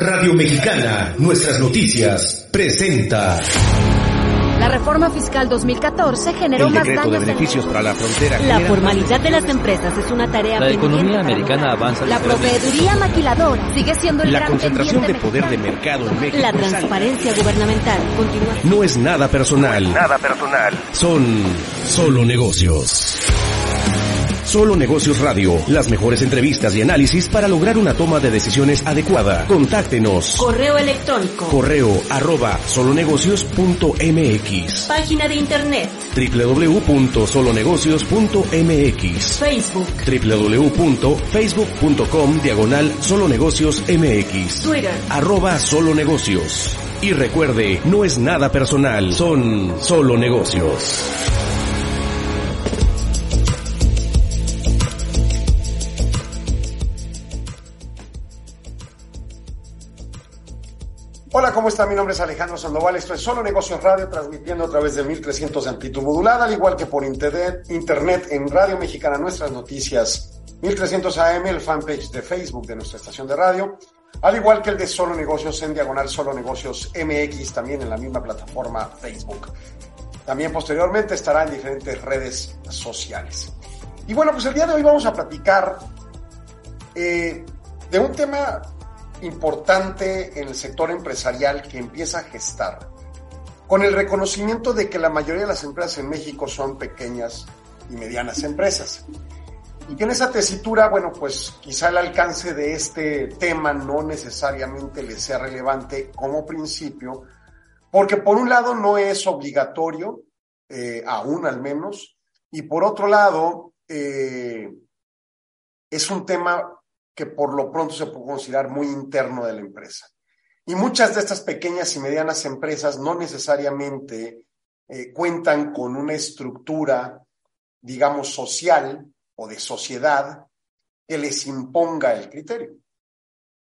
Radio Mexicana, nuestras noticias, presenta. La reforma fiscal 2014 generó El más daños de beneficios para la frontera. la formalidad de las empresas es una tarea La economía americana avanza La proveeduría maquiladora sigue siendo el La gran concentración de poder de mercado en México. La es transparencia gubernamental continúa No es nada personal. Nada personal. Son solo negocios. Solo Negocios Radio, las mejores entrevistas y análisis para lograr una toma de decisiones adecuada. Contáctenos. Correo electrónico. Correo arroba solonegocios.mx Página de internet. www.solonegocios.mx Facebook. www.facebook.com diagonal solonegocios mx Twitter. arroba solo negocios. Y recuerde, no es nada personal, son solo negocios. Hola, ¿cómo está? Mi nombre es Alejandro Sandoval. Esto es Solo Negocios Radio, transmitiendo a través de 1300 de amplitud modulada, al igual que por internet, en Radio Mexicana Nuestras Noticias 1300 AM, el fanpage de Facebook de nuestra estación de radio, al igual que el de Solo Negocios en diagonal Solo Negocios MX, también en la misma plataforma Facebook. También posteriormente estará en diferentes redes sociales. Y bueno, pues el día de hoy vamos a platicar eh, de un tema importante en el sector empresarial que empieza a gestar, con el reconocimiento de que la mayoría de las empresas en México son pequeñas y medianas empresas. Y que en esa tesitura, bueno, pues quizá el alcance de este tema no necesariamente le sea relevante como principio, porque por un lado no es obligatorio, eh, aún al menos, y por otro lado, eh, es un tema que por lo pronto se puede considerar muy interno de la empresa. Y muchas de estas pequeñas y medianas empresas no necesariamente eh, cuentan con una estructura, digamos, social o de sociedad que les imponga el criterio.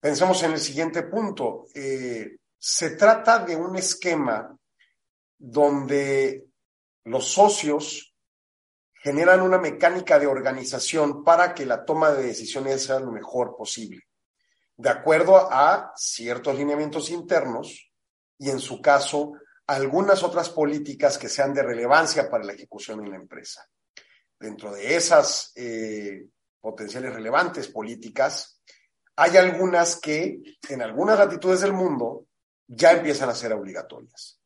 Pensemos en el siguiente punto. Eh, se trata de un esquema donde los socios generan una mecánica de organización para que la toma de decisiones sea lo mejor posible, de acuerdo a ciertos lineamientos internos y, en su caso, algunas otras políticas que sean de relevancia para la ejecución en la empresa. Dentro de esas eh, potenciales relevantes políticas, hay algunas que en algunas latitudes del mundo ya empiezan a ser obligatorias.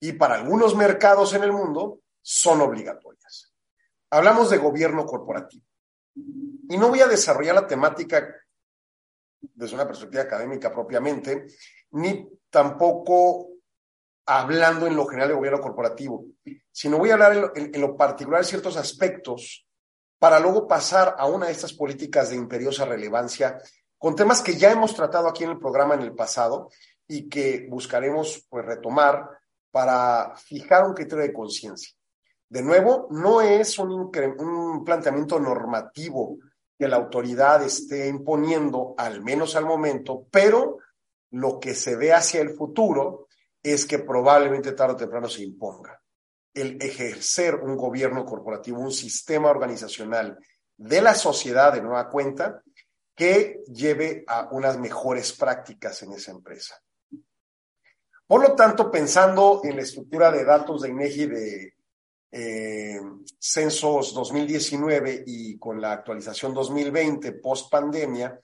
Y para algunos mercados en el mundo son obligatorias. Hablamos de gobierno corporativo. Y no voy a desarrollar la temática desde una perspectiva académica propiamente, ni tampoco hablando en lo general de gobierno corporativo, sino voy a hablar en lo, particular de ciertos aspectos para luego pasar a una de estas políticas de imperiosa relevancia con temas que ya hemos tratado aquí en el programa en el pasado y que buscaremos pues retomar para fijar un criterio de conciencia. De nuevo, no es un, un, planteamiento normativo que la autoridad esté imponiendo, al menos al momento, pero lo que se ve hacia el futuro es que probablemente tarde o temprano se imponga. El ejercer un gobierno corporativo, un sistema organizacional de la sociedad de nueva cuenta que lleve a unas mejores prácticas en esa empresa. Por lo tanto, pensando en la estructura de datos de INEGI de eh, censos 2019 y con la actualización 2020 post pandemia,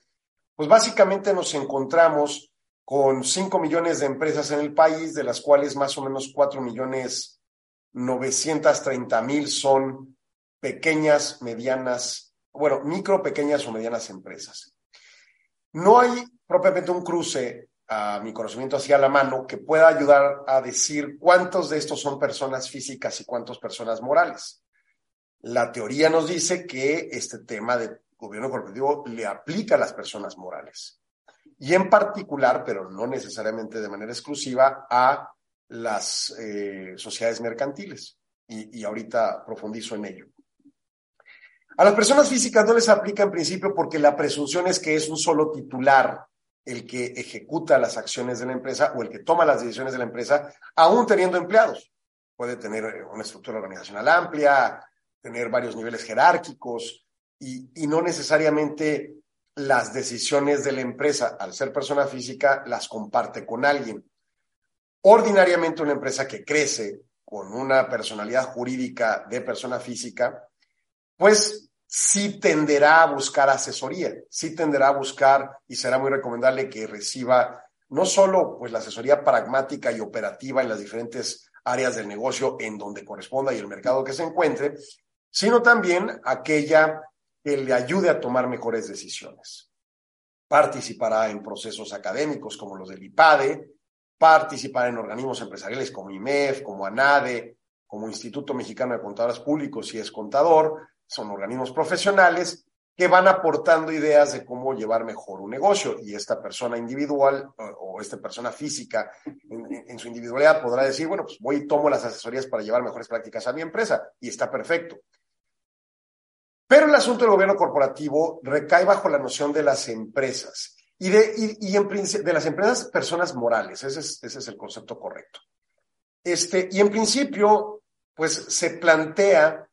pues básicamente nos encontramos con 5 millones de empresas en el país, de las cuales más o menos 4 millones 930 mil son pequeñas, medianas, bueno, micro, pequeñas o medianas empresas. No hay propiamente un cruce a mi conocimiento hacia la mano que pueda ayudar a decir cuántos de estos son personas físicas y cuántos personas morales. La teoría nos dice que este tema de gobierno corporativo le aplica a las personas morales. y en particular, pero no necesariamente de manera exclusiva, a las eh, sociedades mercantiles. Y, y ahorita profundizo en ello. A las personas físicas no les aplica en principio porque la presunción es que es un solo titular el que ejecuta las acciones de la empresa o el que toma las decisiones de la empresa, aún teniendo empleados. Puede tener una estructura organizacional amplia, tener varios niveles jerárquicos y, y no necesariamente las decisiones de la empresa, al ser persona física, las comparte con alguien. Ordinariamente una empresa que crece con una personalidad jurídica de persona física, pues sí tenderá a buscar asesoría, sí tenderá a buscar y será muy recomendable que reciba no solo pues la asesoría pragmática y operativa en las diferentes áreas del negocio en donde corresponda y el mercado que se encuentre, sino también aquella que le ayude a tomar mejores decisiones. Participará en procesos académicos como los del IPADE, participará en organismos empresariales como IMEF, como ANADE, como Instituto Mexicano de Contadores Públicos si es contador, son organismos profesionales que van aportando ideas de cómo llevar mejor un negocio y esta persona individual o, esta persona física en, su individualidad podrá decir, bueno, pues voy y tomo las asesorías para llevar mejores prácticas a mi empresa y está perfecto. Pero el asunto del gobierno corporativo recae bajo la noción de las empresas y de, y, de las empresas personas morales, ese es, ese es el concepto correcto. Este, y en principio, pues se plantea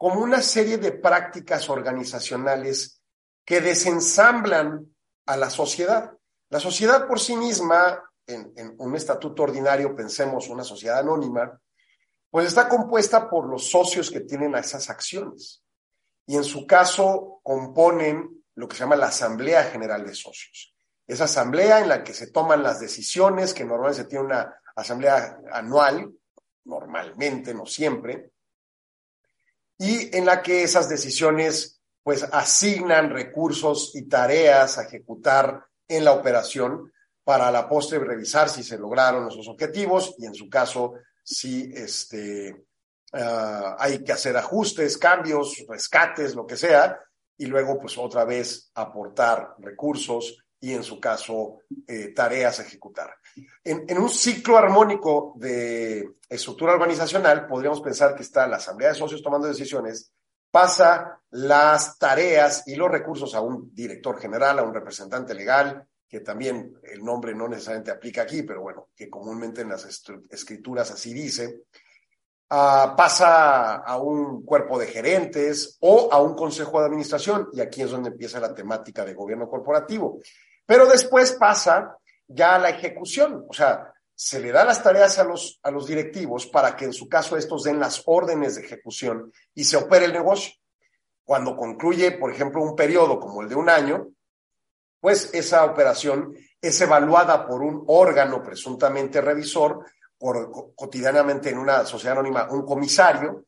como una serie de prácticas organizacionales que desensamblan a la sociedad. La sociedad por sí misma, en, un estatuto ordinario, pensemos una sociedad anónima, pues está compuesta por los socios que tienen esas acciones. Y en su caso componen lo que se llama la Asamblea General de Socios. Esa asamblea en la que se toman las decisiones, que normalmente se tiene una asamblea anual, normalmente, no siempre, y en la que esas decisiones pues asignan recursos y tareas a ejecutar en la operación para la postre revisar si se lograron esos objetivos y en su caso si este, ah, hay que hacer ajustes, cambios, rescates, lo que sea, y luego pues otra vez aportar recursos y en su caso eh, tareas a ejecutar. En, un ciclo armónico de estructura organizacional, podríamos pensar que está la asamblea de socios tomando decisiones, pasa las tareas y los recursos a un director general, a un representante legal, que también el nombre no necesariamente aplica aquí, pero bueno, que comúnmente en las escrituras así dice, ah, pasa a un cuerpo de gerentes o a un consejo de administración, y aquí es donde empieza la temática de gobierno corporativo. Pero después pasa ya la ejecución, o sea, se le da las tareas a los, a los directivos para que en su caso estos den las órdenes de ejecución y se opere el negocio. Cuando concluye, por ejemplo, un periodo como el de un año, pues esa operación es evaluada por un órgano presuntamente revisor, por, cotidianamente en una sociedad anónima, un comisario,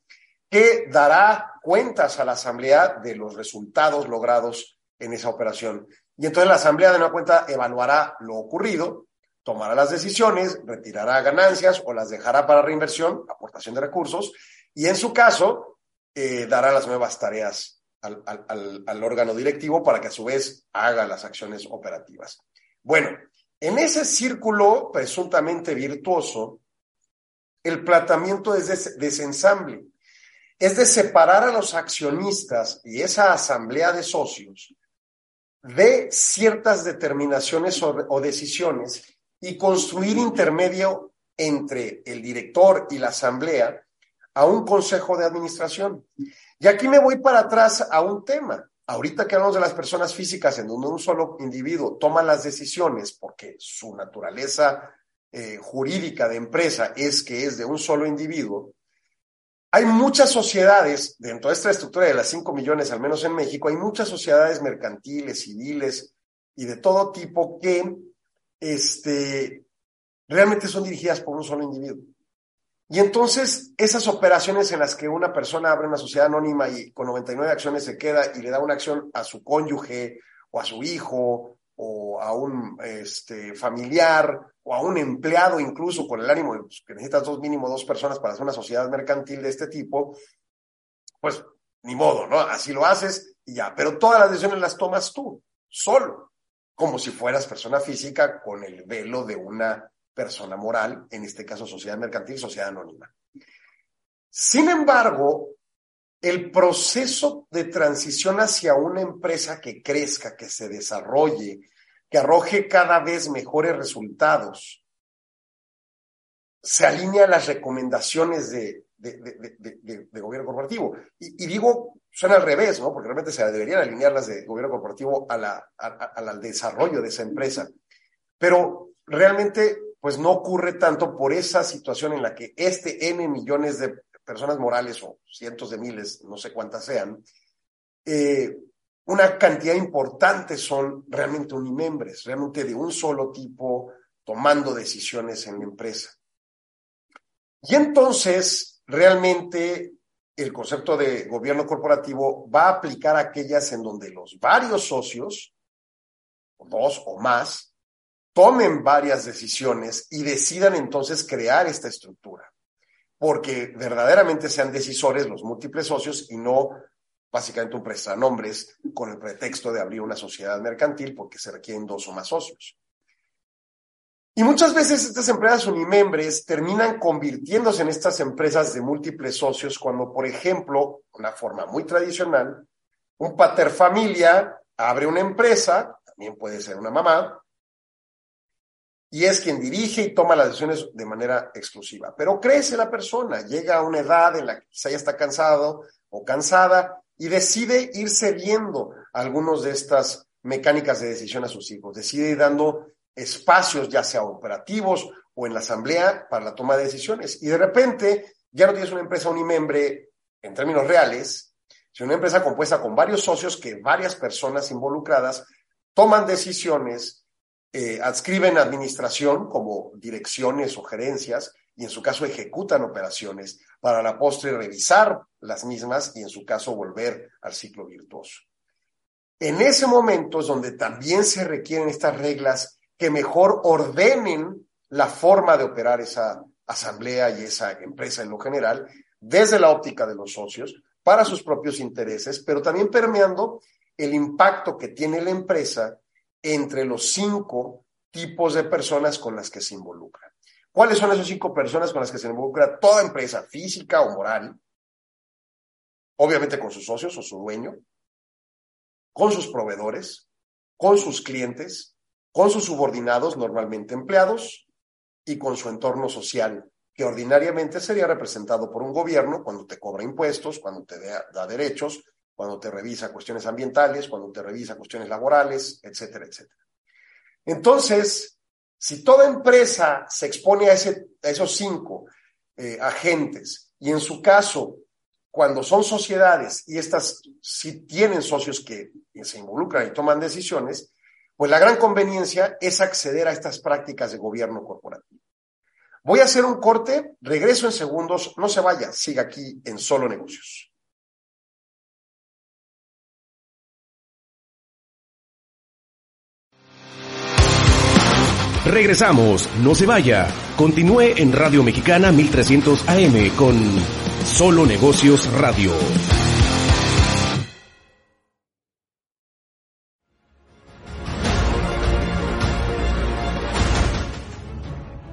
que dará cuentas a la asamblea de los resultados logrados en esa operación. Y entonces la Asamblea de una cuenta evaluará lo ocurrido, tomará las decisiones, retirará ganancias o las dejará para reinversión, aportación de recursos, y en su caso eh, dará las nuevas tareas al, órgano directivo para que a su vez haga las acciones operativas. Bueno, en ese círculo presuntamente virtuoso, el planteamiento es de desensamble, es de separar a los accionistas y esa asamblea de socios de ciertas determinaciones o, decisiones y construir intermedio entre el director y la asamblea a un consejo de administración. Y aquí me voy para atrás a un tema. Ahorita que hablamos de las personas físicas en donde un solo individuo toma las decisiones porque su naturaleza eh, jurídica de empresa es que es de un solo individuo, hay muchas sociedades, dentro de esta estructura de las 5 millones, al menos en México, hay muchas sociedades mercantiles, civiles y de todo tipo que este, realmente son dirigidas por un solo individuo. Y entonces, esas operaciones en las que una persona abre una sociedad anónima y con 99 acciones se queda y le da una acción a su cónyuge o a su hijo o a un este, familiar o a un empleado incluso con el ánimo de pues, que necesitas dos mínimo dos personas para hacer una sociedad mercantil de este tipo, pues ni modo, ¿no? Así lo haces y ya. Pero todas las decisiones las tomas tú, solo. como si fueras persona física con el velo de una persona moral, en este caso sociedad mercantil, sociedad anónima. Sin embargo, el proceso de transición hacia una empresa que crezca, que se desarrolle, que arroje cada vez mejores resultados, se alinea a las recomendaciones de, de, gobierno corporativo. Y, digo, suena al revés, ¿no? Porque realmente se deberían alinear las de gobierno corporativo a la, al desarrollo de esa empresa. Pero realmente, pues no ocurre tanto por esa situación en la que este N millones de personas morales o cientos de miles, no sé cuántas sean, eh, una cantidad importante son realmente unimembres, realmente de un solo tipo, tomando decisiones en la empresa. Y entonces, realmente, el concepto de gobierno corporativo va a aplicar aquellas en donde los varios socios, dos o más, tomen varias decisiones y decidan entonces crear esta estructura porque verdaderamente sean decisores los múltiples socios y no básicamente un prestanombres con el pretexto de abrir una sociedad mercantil porque se requieren dos o más socios. Y muchas veces estas empresas unimembres terminan convirtiéndose en estas empresas de múltiples socios cuando, por ejemplo, una forma muy tradicional, un pater familia abre una empresa, también puede ser una mamá, y es quien dirige y toma las decisiones de manera exclusiva. Pero crece la persona, llega a una edad en la que quizá ya está cansado o cansada y decide ir cediendo algunos de estas mecánicas de decisión a sus hijos, decide ir dando espacios, ya sea operativos o en la asamblea, para la toma de decisiones. Y de repente ya no tienes una empresa unimembre en términos reales, sino una empresa compuesta con varios socios que varias personas involucradas toman decisiones eh, adscriben administración como direcciones o gerencias y en su caso ejecutan operaciones para la postre revisar las mismas y en su caso volver al ciclo virtuoso. En ese momento es donde también se requieren estas reglas que mejor ordenen la forma de operar esa asamblea y esa empresa en lo general desde la óptica de los socios para sus propios intereses, pero también permeando el impacto que tiene la empresa entre los cinco tipos de personas con las que se involucran. ¿Cuáles son esas cinco personas con las que se involucra toda empresa física o moral? Obviamente con sus socios o su dueño, con sus proveedores, con sus clientes, con sus subordinados, normalmente empleados, y con su entorno social, que ordinariamente sería representado por un gobierno cuando te cobra impuestos, cuando te da derechos, cuando te revisa cuestiones ambientales, cuando te revisa cuestiones laborales, etcétera, etcétera. Entonces, si toda empresa se expone a, esos cinco eh, agentes y en su caso, cuando son sociedades y estas sí tienen socios que se involucran y toman decisiones, pues la gran conveniencia es acceder a estas prácticas de gobierno corporativo. Voy a hacer un corte, regreso en segundos, no se vaya, siga aquí en Solo Negocios. Regresamos, no se vaya. Continúe en Radio Mexicana 1300 AM con Solo Negocios Radio.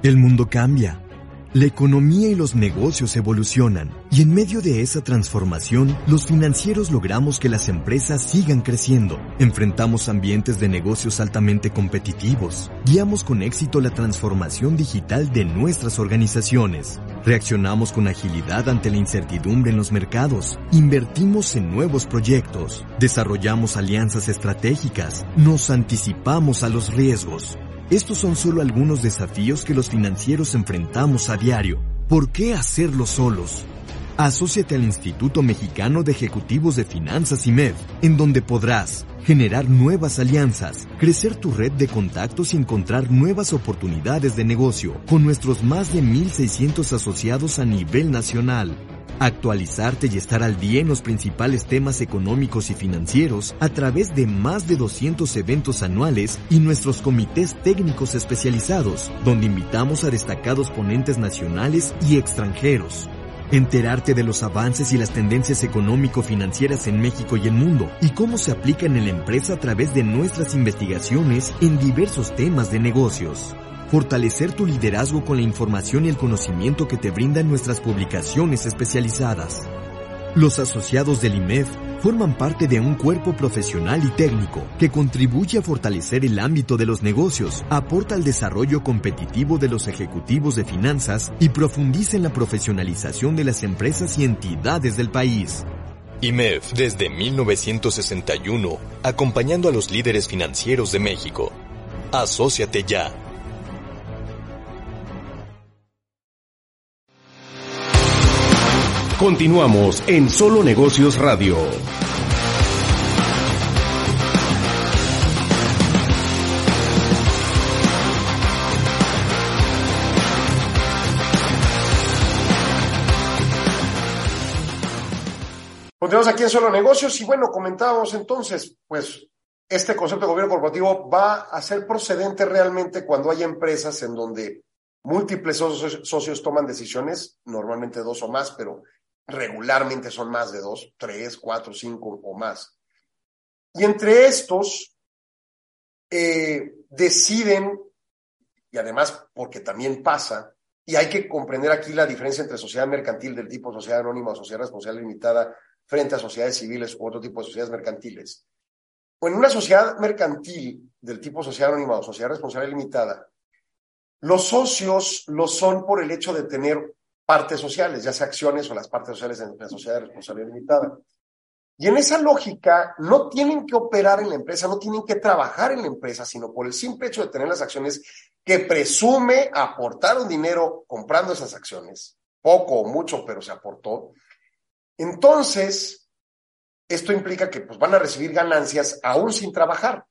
El mundo cambia la economía y los negocios evolucionan y en medio de esa transformación, los financieros logramos que las empresas sigan creciendo. Enfrentamos ambientes de negocios altamente competitivos. Guiamos con éxito la transformación digital de nuestras organizaciones. Reaccionamos con agilidad ante la incertidumbre en los mercados. Invertimos en nuevos proyectos. Desarrollamos alianzas estratégicas. Nos anticipamos a los riesgos. Estos son solo algunos desafíos que los financieros enfrentamos a diario. ¿Por qué hacerlo solos? Asociate al Instituto Mexicano de Ejecutivos de Finanzas IMED, en donde podrás generar nuevas alianzas, crecer tu red de contactos y encontrar nuevas oportunidades de negocio con nuestros más de 1.600 asociados a nivel nacional actualizarte y estar al día en los principales temas económicos y financieros a través de más de 200 eventos anuales y nuestros comités técnicos especializados, donde invitamos a destacados ponentes nacionales y extranjeros. enterarte de los avances y las tendencias económico-financieras en México y el mundo y cómo se aplican en la empresa a través de nuestras investigaciones en diversos temas de negocios. Fortalecer tu liderazgo con la información y el conocimiento que te brindan nuestras publicaciones especializadas. Los asociados del IMEF forman parte de un cuerpo profesional y técnico que contribuye a fortalecer el ámbito de los negocios, aporta al desarrollo competitivo de los ejecutivos de finanzas y profundiza en la profesionalización de las empresas y entidades del país. IMEF desde 1961, acompañando a los líderes financieros de México. Asociate ya. Continuamos en Solo Negocios Radio. Continuamos aquí en Solo Negocios y bueno, comentábamos entonces, pues este concepto de gobierno corporativo va a ser procedente realmente cuando hay empresas en donde múltiples socios, toman decisiones, normalmente dos o más, pero regularmente son más de dos, tres, cuatro, cinco o más. Y entre estos eh, deciden, y además porque también pasa, y hay que comprender aquí la diferencia entre sociedad mercantil del tipo sociedad anónima o sociedad responsable limitada frente a sociedades civiles u otro tipo de sociedades mercantiles. O en una sociedad mercantil del tipo sociedad anónima o sociedad responsable limitada, los socios lo son por el hecho de tener partes sociales, ya sea acciones o las partes sociales en la sociedad de responsabilidad limitada. Y en esa lógica, no tienen que operar en la empresa, no tienen que trabajar en la empresa, sino por el simple hecho de tener las acciones que presume aportar un dinero comprando esas acciones, poco o mucho, pero se aportó. Entonces, esto implica que pues, van a recibir ganancias aún sin trabajar.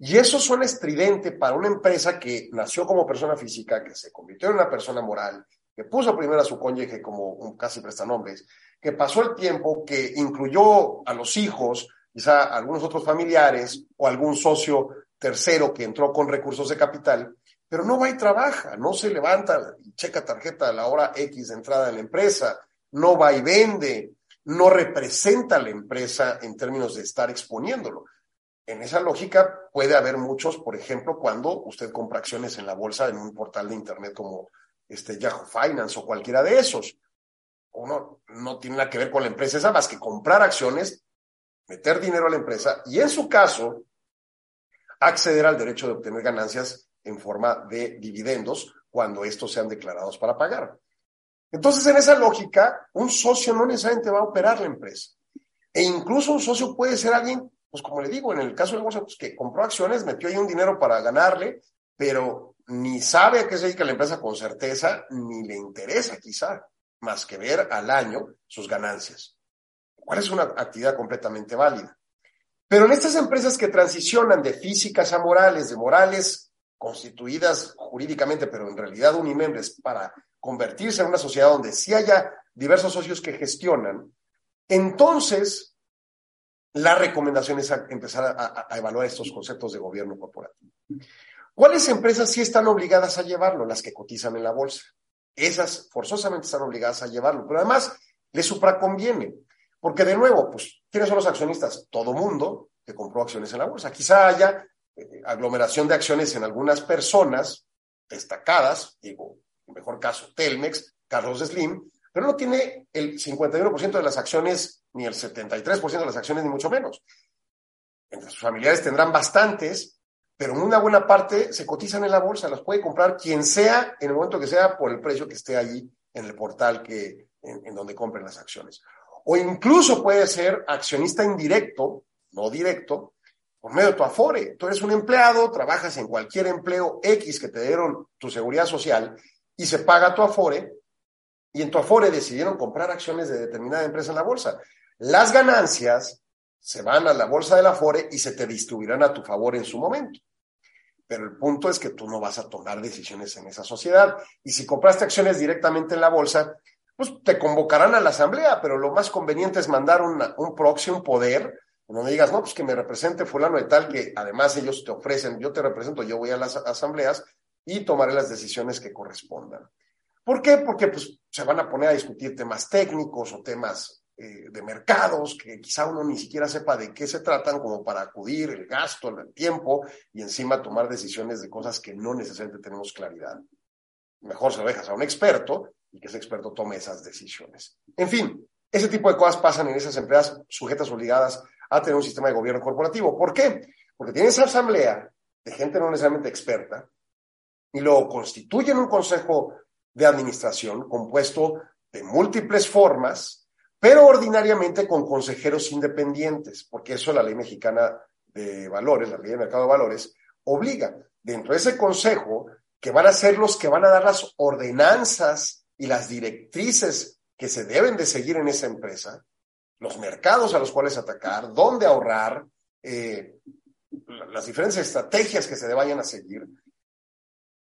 Y eso suena estridente para una empresa que nació como persona física, que se convirtió en una persona moral, que puso primero a su cónyuge como un casi prestanombres, que pasó el tiempo, que incluyó a los hijos, quizá algunos otros familiares o algún socio tercero que entró con recursos de capital, pero no va y trabaja, no se levanta y checa tarjeta a la hora X de entrada en la empresa, no va y vende, no representa a la empresa en términos de estar exponiéndolo. En esa lógica puede haber muchos, por ejemplo, cuando usted compra acciones en la bolsa en un portal de Internet como este, Yahoo Finance o cualquiera de esos. Uno no tiene nada que ver con la empresa esa más que comprar acciones, meter dinero a la empresa y en su caso acceder al derecho de obtener ganancias en forma de dividendos cuando estos sean declarados para pagar. Entonces, en esa lógica, un socio no necesariamente va a operar la empresa. E incluso un socio puede ser alguien, pues como le digo, en el caso de bolsa, pues que compró acciones, metió ahí un dinero para ganarle, pero ni sabe a qué se dedica la empresa con certeza, ni le interesa quizá, más que ver al año sus ganancias. ¿Cuál es una actividad completamente válida? Pero en estas empresas que transicionan de físicas a morales, de morales constituidas jurídicamente, pero en realidad unimembres, para convertirse en una sociedad donde sí haya diversos socios que gestionan, entonces la recomendación es empezar a, a evaluar estos conceptos de gobierno corporativo. ¿Cuáles empresas sí están obligadas a llevarlo? Las que cotizan en la bolsa. Esas forzosamente están obligadas a llevarlo, pero además les supraconviene, porque de nuevo, pues, ¿quiénes son los accionistas? Todo mundo que compró acciones en la bolsa. Quizá haya eh, aglomeración de acciones en algunas personas destacadas, digo, en mejor caso, Telmex, Carlos Slim, pero no tiene el 51% de las acciones, ni el 73% de las acciones, ni mucho menos. Entre sus familiares tendrán bastantes, pero una buena parte se cotizan en la bolsa, las puede comprar quien sea en el momento que sea por el precio que esté allí en el portal que, en, donde compren las acciones. O incluso puede ser accionista indirecto, no directo, por medio de tu Afore. Tú eres un empleado, trabajas en cualquier empleo X que te dieron tu seguridad social y se paga tu Afore, y en tu Afore decidieron comprar acciones de determinada empresa en la bolsa. Las ganancias se van a la bolsa de la Afore y se te distribuirán a tu favor en su momento pero el punto es que tú no vas a tomar decisiones en esa sociedad. Y si compraste acciones directamente en la bolsa, pues te convocarán a la asamblea, pero lo más conveniente es mandar un proxy, un poder, donde digas, no, pues que me represente fulano de tal, que además ellos te ofrecen, yo te represento, yo voy a las asambleas y tomaré las decisiones que correspondan. ¿Por qué? Porque pues, se van a poner a discutir temas técnicos o temas eh, de mercados que quizá uno ni siquiera sepa de qué se tratan, como para acudir, el gasto, el tiempo y encima tomar decisiones de cosas que no necesariamente tenemos claridad. Mejor se lo dejas a un experto y que ese experto tome esas decisiones. En fin, ese tipo de cosas pasan en esas empresas sujetas obligadas a tener un sistema de gobierno corporativo. ¿Por qué? Porque tienen esa asamblea de gente no necesariamente experta y luego constituyen un consejo de administración compuesto de múltiples formas, pero ordinariamente con consejeros independientes, porque eso la ley mexicana de valores, la ley de mercado de valores, obliga. Dentro de ese consejo, que van a ser los que van a dar las ordenanzas y las directrices que se deben de seguir en esa empresa, los mercados a los cuales atacar, dónde ahorrar, eh, las diferentes estrategias que se vayan a seguir,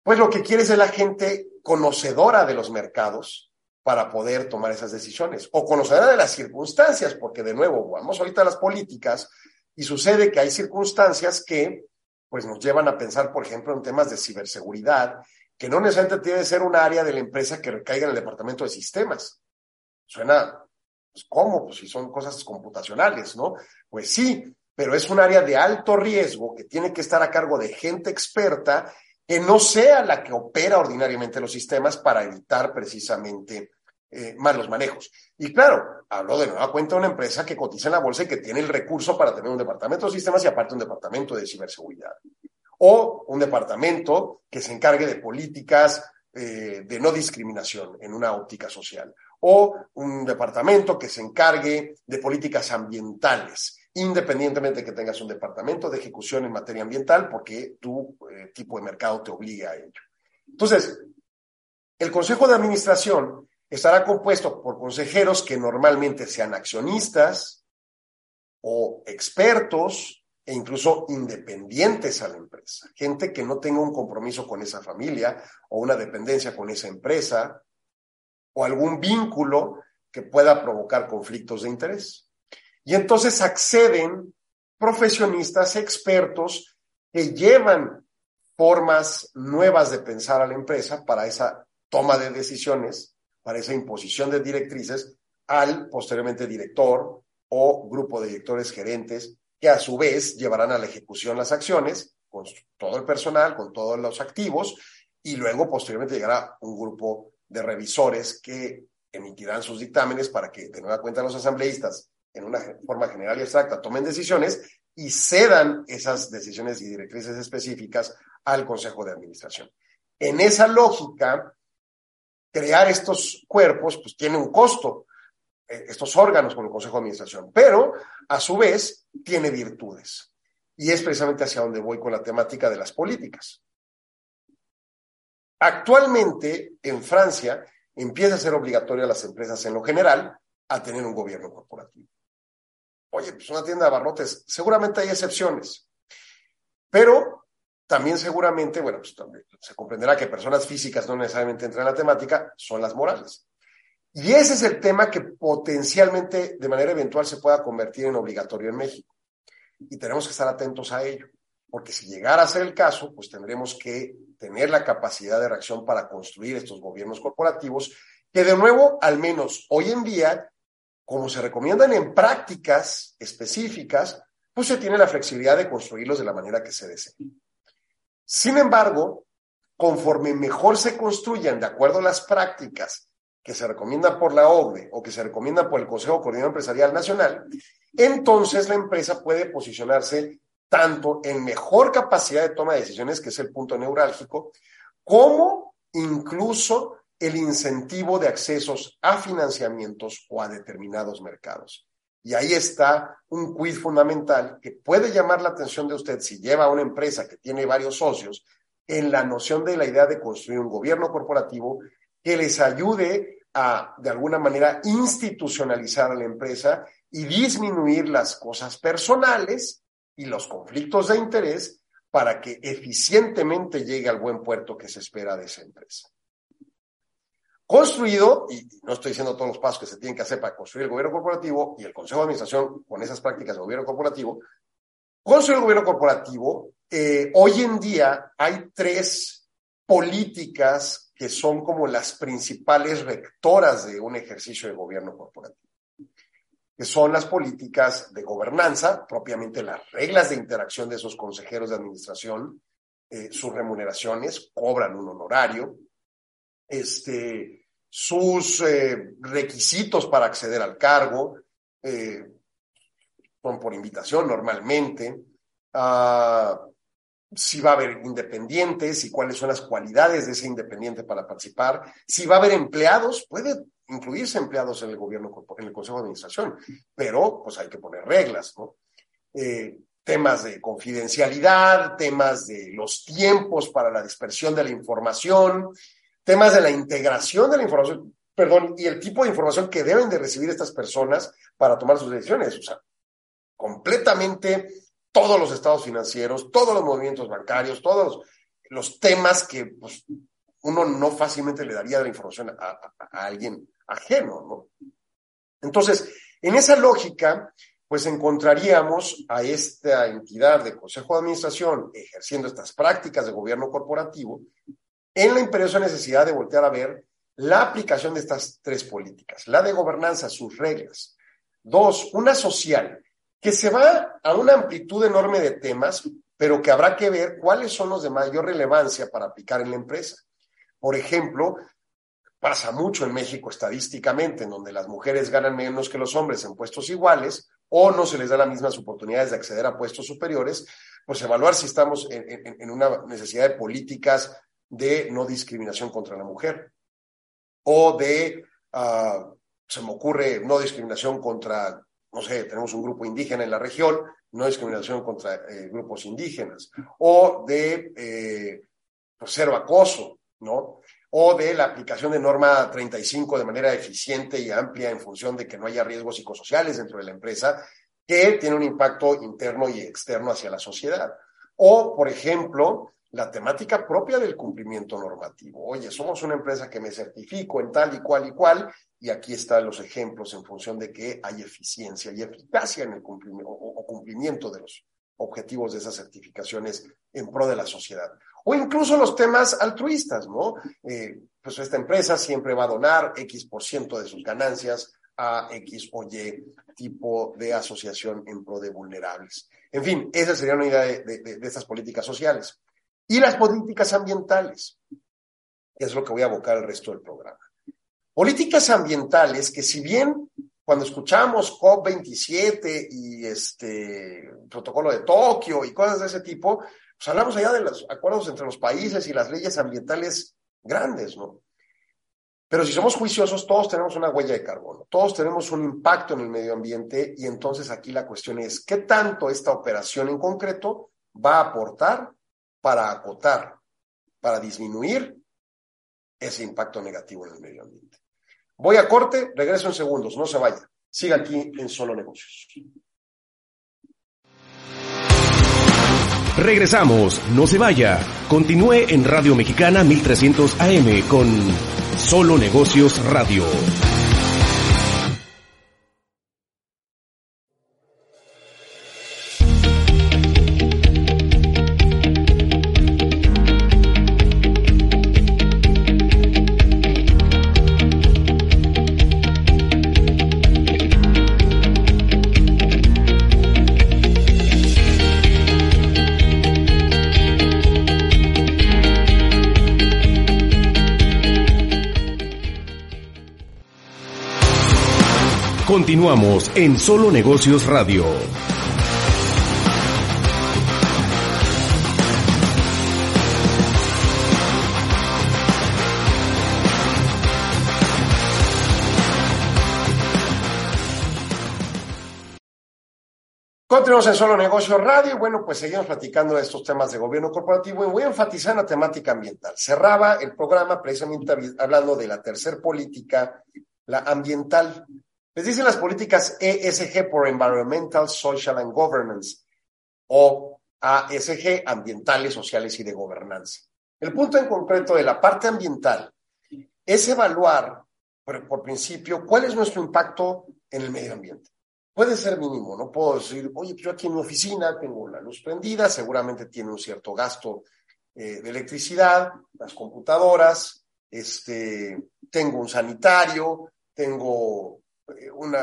pues lo que quiere es la gente conocedora de los mercados para poder tomar esas decisiones, o conocedora de las circunstancias, porque de nuevo, vamos ahorita a las políticas y sucede que hay circunstancias que pues nos llevan a pensar, por ejemplo, en temas de ciberseguridad, que no necesariamente tiene que ser un área de la empresa que recaiga en el departamento de sistemas. Suena, pues, ¿cómo? Pues si son cosas computacionales, ¿no? Pues sí, pero es un área de alto riesgo que tiene que estar a cargo de gente experta que no sea la que opera ordinariamente los sistemas para evitar precisamente eh, malos manejos. Y claro, hablo de nueva cuenta de una empresa que cotiza en la bolsa y que tiene el recurso para tener un departamento de sistemas y aparte un departamento de ciberseguridad. O un departamento que se encargue de políticas eh, de no discriminación en una óptica social. O un departamento que se encargue de políticas ambientales, independientemente de que tengas un departamento de ejecución en materia ambiental, porque tu eh, tipo de mercado te obliga a ello. Entonces, el Consejo de Administración estará compuesto por consejeros que normalmente sean accionistas o expertos e incluso independientes a la empresa. Gente que no tenga un compromiso con esa familia o una dependencia con esa empresa o algún vínculo que pueda provocar conflictos de interés. Y entonces acceden profesionistas expertos que llevan formas nuevas de pensar a la empresa para esa toma de decisiones para esa imposición de directrices al posteriormente director o grupo de directores gerentes que a su vez llevarán a la ejecución las acciones con todo el personal, con todos los activos y luego posteriormente llegará un grupo de revisores que emitirán sus dictámenes para que de nueva cuenta los asambleístas en una forma general y abstracta tomen decisiones y cedan esas decisiones y directrices específicas al Consejo de Administración. En esa lógica, crear estos cuerpos, pues tiene un costo, eh, estos órganos con el Consejo de Administración, pero a su vez tiene virtudes. Y es precisamente hacia donde voy con la temática de las políticas. Actualmente, en Francia, empieza a ser obligatorio a las empresas en lo general a tener un gobierno corporativo. Oye, pues una tienda de barrotes, seguramente hay excepciones, pero también seguramente, bueno, pues se comprenderá que personas físicas no necesariamente entran en la temática, son las morales. Y ese es el tema que potencialmente, de manera eventual, se pueda convertir en obligatorio en México. Y tenemos que estar atentos a ello, porque si llegara a ser el caso, pues tendremos que tener la capacidad de reacción para construir estos gobiernos corporativos, que de nuevo, al menos hoy en día, como se recomiendan en prácticas específicas, pues se tiene la flexibilidad de construirlos de la manera que se desee. Sin embargo, conforme mejor se construyan de acuerdo a las prácticas que se recomiendan por la OCDE o que se recomiendan por el Consejo Coordinador Empresarial Nacional, entonces la empresa puede posicionarse tanto en mejor capacidad de toma de decisiones, que es el punto neurálgico, como incluso el incentivo de accesos a financiamientos o a determinados mercados. Y ahí está un quiz fundamental que puede llamar la atención de usted si lleva una empresa que tiene varios socios en la noción de la idea de construir un gobierno corporativo que les ayude a, de alguna manera, institucionalizar a la empresa y disminuir las cosas personales y los conflictos de interés para que eficientemente llegue al buen puerto que se espera de esa empresa construido, y no estoy diciendo todos los pasos que se tienen que hacer para construir el gobierno corporativo y el Consejo de Administración con esas prácticas de gobierno corporativo, construir el gobierno corporativo, eh, hoy en día hay tres políticas que son como las principales rectoras de un ejercicio de gobierno corporativo, que son las políticas de gobernanza, propiamente las reglas de interacción de esos consejeros de administración, eh, sus remuneraciones, cobran un honorario, este, sus eh, requisitos para acceder al cargo, eh, son por invitación normalmente, uh, si va a haber independientes y cuáles son las cualidades de ese independiente para participar, si va a haber empleados, puede incluirse empleados en el gobierno, en el Consejo de Administración, pero pues hay que poner reglas, ¿no? Eh, temas de confidencialidad, temas de los tiempos para la dispersión de la información, temas de la integración de la información, perdón, y el tipo de información que deben de recibir estas personas para tomar sus decisiones, o sea, completamente todos los estados financieros, todos los movimientos bancarios, todos los, temas que pues, uno no fácilmente le daría la información a, alguien ajeno, ¿no? Entonces, en esa lógica, pues encontraríamos a esta entidad de Consejo de Administración ejerciendo estas prácticas de gobierno corporativo en la imperiosa necesidad de voltear a ver la aplicación de estas tres políticas, la de gobernanza, sus reglas. Dos, una social, que se va a una amplitud enorme de temas, pero que habrá que ver cuáles son los de mayor relevancia para aplicar en la empresa. Por ejemplo, pasa mucho en México estadísticamente, en donde las mujeres ganan menos que los hombres en puestos iguales o no se les da las mismas oportunidades de acceder a puestos superiores, pues evaluar si estamos en, una necesidad de políticas de no discriminación contra la mujer o de, uh, se me ocurre, no discriminación contra no sé, tenemos un grupo indígena en la región, no discriminación contra eh, grupos indígenas, o de eh, pues, cero acoso, ¿no? O de la aplicación de norma 35 de manera eficiente y amplia en función de que no haya riesgos psicosociales dentro de la empresa, que tiene un impacto interno y externo hacia la sociedad. O, por ejemplo, la temática propia del cumplimiento normativo. Oye, somos una empresa que me certifico en tal y cual y cual, y aquí están los ejemplos en función de que hay eficiencia y eficacia en el cumplimiento o cumplimiento de los objetivos de esas certificaciones en pro de la sociedad. O incluso los temas altruistas, ¿no? Eh, pues esta empresa siempre va a donar X por ciento de sus ganancias a X o Y tipo de asociación en pro de vulnerables. En fin, esa sería una idea de, de estas políticas sociales. Y las políticas ambientales, es lo que voy a abocar el resto del programa. Políticas ambientales que si bien cuando escuchamos COP27 y este protocolo de Tokio y cosas de ese tipo, pues hablamos allá de los acuerdos entre los países y las leyes ambientales grandes, ¿no? Pero si somos juiciosos, todos tenemos una huella de carbono, todos tenemos un impacto en el medio ambiente y entonces aquí la cuestión es, ¿qué tanto esta operación en concreto va a aportar para acotar, para disminuir ese impacto negativo en el medio ambiente. Voy a corte, regreso en segundos, no se vaya. Siga aquí en Solo Negocios. Regresamos, no se vaya. Continúe en Radio Mexicana 1300 AM con Solo Negocios Radio. Continuamos en Solo Negocios Radio. Continuamos en Solo Negocios Radio. Bueno, pues seguimos platicando de estos temas de gobierno corporativo y voy a enfatizar la temática ambiental. Cerraba el programa precisamente hablando de la tercer política, la ambiental. Les dicen las políticas ESG por Environmental, Social and Governance o ASG, ambientales, sociales y de gobernanza. El punto en concreto de la parte ambiental es evaluar, por, principio, cuál es nuestro impacto en el medio ambiente. Puede ser mínimo, no puedo decir, oye, yo aquí en mi oficina tengo la luz prendida, seguramente tiene un cierto gasto eh, de electricidad, las computadoras, este, tengo un sanitario, tengo un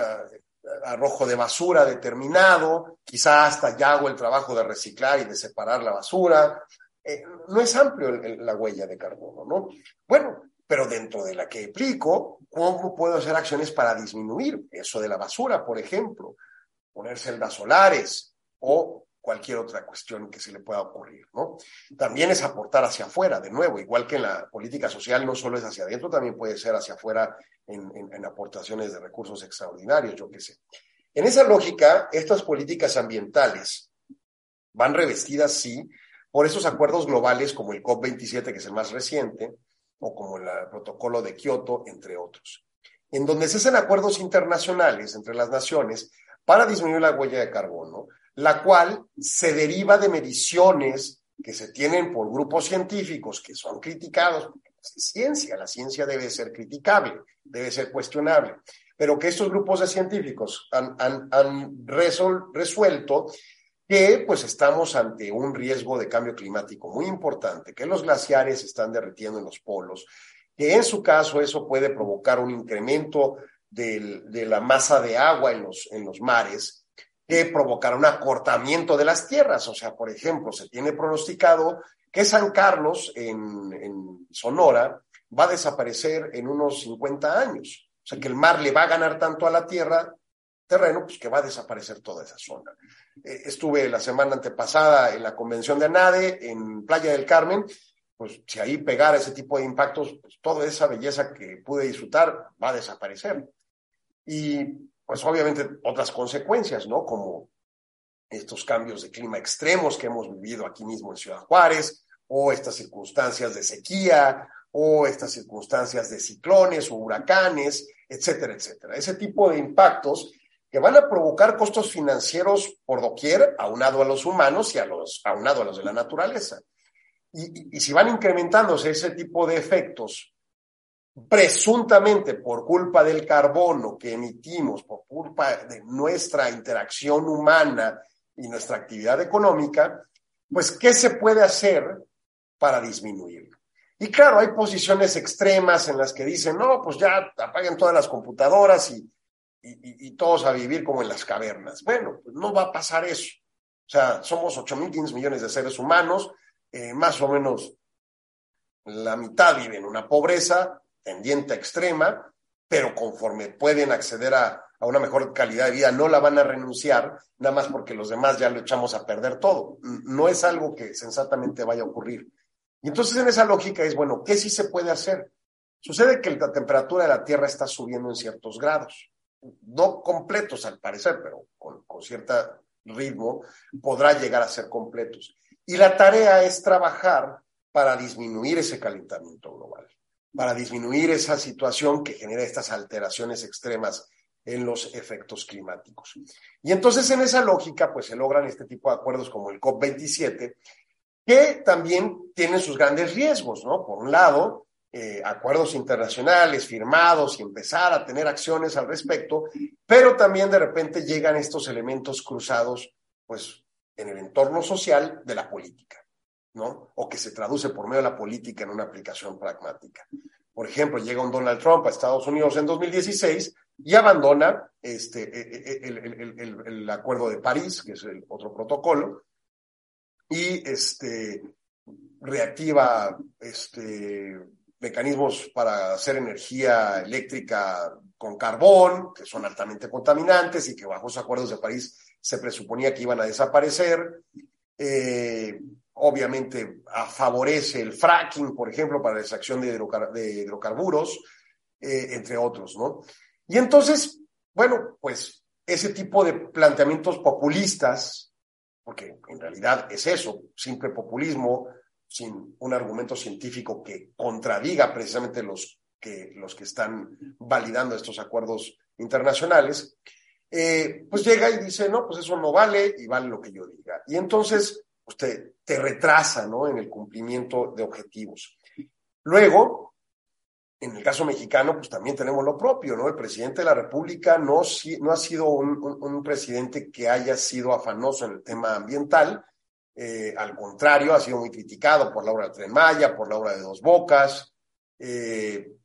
arrojo de basura determinado, quizá hasta ya hago el trabajo de reciclar y de separar la basura. Eh, no es amplio la huella de carbono, ¿no? Bueno, pero dentro de la que aplico, ¿cómo puedo hacer acciones para disminuir eso de la basura, por ejemplo? Poner celdas solares o cualquier otra cuestión que se le pueda ocurrir, ¿no? También es aportar hacia afuera, de nuevo, igual que en la política social no solo es hacia adentro, también puede ser hacia afuera en, aportaciones de recursos extraordinarios, yo qué sé. En esa lógica, estas políticas ambientales van revestidas, sí, por esos acuerdos globales como el COP27, que es el más reciente, o como el protocolo de Kioto, entre otros, en donde se hacen acuerdos internacionales entre las naciones para disminuir la huella de carbono, la cual se deriva de mediciones que se tienen por grupos científicos que son criticados, porque es ciencia, la ciencia debe ser criticable, debe ser cuestionable, pero que estos grupos de científicos han, han, resuelto que pues estamos ante un riesgo de cambio climático muy importante, que los glaciares están derritiendo en los polos, que en su caso eso puede provocar un incremento de la masa de agua en los, en los mares, que provocará un acortamiento de las tierras. O sea, por ejemplo, se tiene pronosticado que San Carlos en, Sonora va a desaparecer en unos 50 años. O sea, que el mar le va a ganar tanto a la tierra, terreno, pues que va a desaparecer toda esa zona. Eh, estuve la semana antepasada en la convención de ANADE, en Playa del Carmen, pues si ahí pegara ese tipo de impactos, pues toda esa belleza que pude disfrutar va a desaparecer. Y pues obviamente otras consecuencias, ¿no? Como estos cambios de clima extremos que hemos vivido aquí mismo en Ciudad Juárez, o estas circunstancias de sequía, o estas circunstancias de ciclones o huracanes, etcétera, etcétera. Ese tipo de impactos que van a provocar costos financieros por doquier, aunado a los humanos y a los, aunado a los de la naturaleza. Y, y si van incrementándose ese tipo de efectos presuntamente por culpa del carbono que emitimos, por culpa de nuestra interacción humana y nuestra actividad económica, pues, ¿qué se puede hacer para disminuirlo? Y claro, hay posiciones extremas en las que dicen, no, pues ya apaguen todas las computadoras y, y, todos a vivir como en las cavernas. Bueno, pues no va a pasar eso. O sea, somos 8.500 millones de seres humanos, eh, más o menos la mitad vive en una pobreza, tendiente extrema, pero conforme pueden acceder a, una mejor calidad de vida, no la van a renunciar, nada más porque los demás ya lo echamos a perder todo. No es algo que sensatamente vaya a ocurrir. Y entonces en esa lógica es, bueno, ¿qué sí se puede hacer? Sucede que la temperatura de la Tierra está subiendo en ciertos grados, no completos al parecer, pero con, con cierto ritmo podrá llegar a ser completos. Y la tarea es trabajar para disminuir ese calentamiento global para disminuir esa situación que genera estas alteraciones extremas en los efectos climáticos. Y entonces en esa lógica, pues se logran este tipo de acuerdos como el COP27, que también tienen sus grandes riesgos, ¿no? Por un lado, eh, acuerdos internacionales firmados y empezar a tener acciones al respecto, pero también de repente llegan estos elementos cruzados, pues, en el entorno social de la política. ¿No? O que se traduce por medio de la política en una aplicación pragmática. Por ejemplo, llega un Donald Trump a Estados Unidos en 2016 y abandona este, e, e, e, el, Acuerdo de París, que es el otro protocolo, y este, reactiva este, mecanismos para hacer energía eléctrica con carbón, que son altamente contaminantes y que bajo los acuerdos de París se presuponía que iban a desaparecer. Eh, obviamente favorece el fracking, por ejemplo, para la extracción de, hidrocarburos, eh, entre otros, ¿no? Y entonces, bueno, pues ese tipo de planteamientos populistas, porque en realidad es eso, simple populismo, sin un argumento científico que contradiga precisamente los que, los que están validando estos acuerdos internacionales, eh, pues llega y dice, no, pues eso no vale y vale lo que yo diga. Y entonces usted te retrasa ¿no? en el cumplimiento de objetivos. Luego, en el caso mexicano, pues también tenemos lo propio, ¿no? El presidente de la República no, no ha sido un, presidente que haya sido afanoso en el tema ambiental, eh, al contrario, ha sido muy criticado por la obra del Tren Maya, por la obra de Dos Bocas, eh,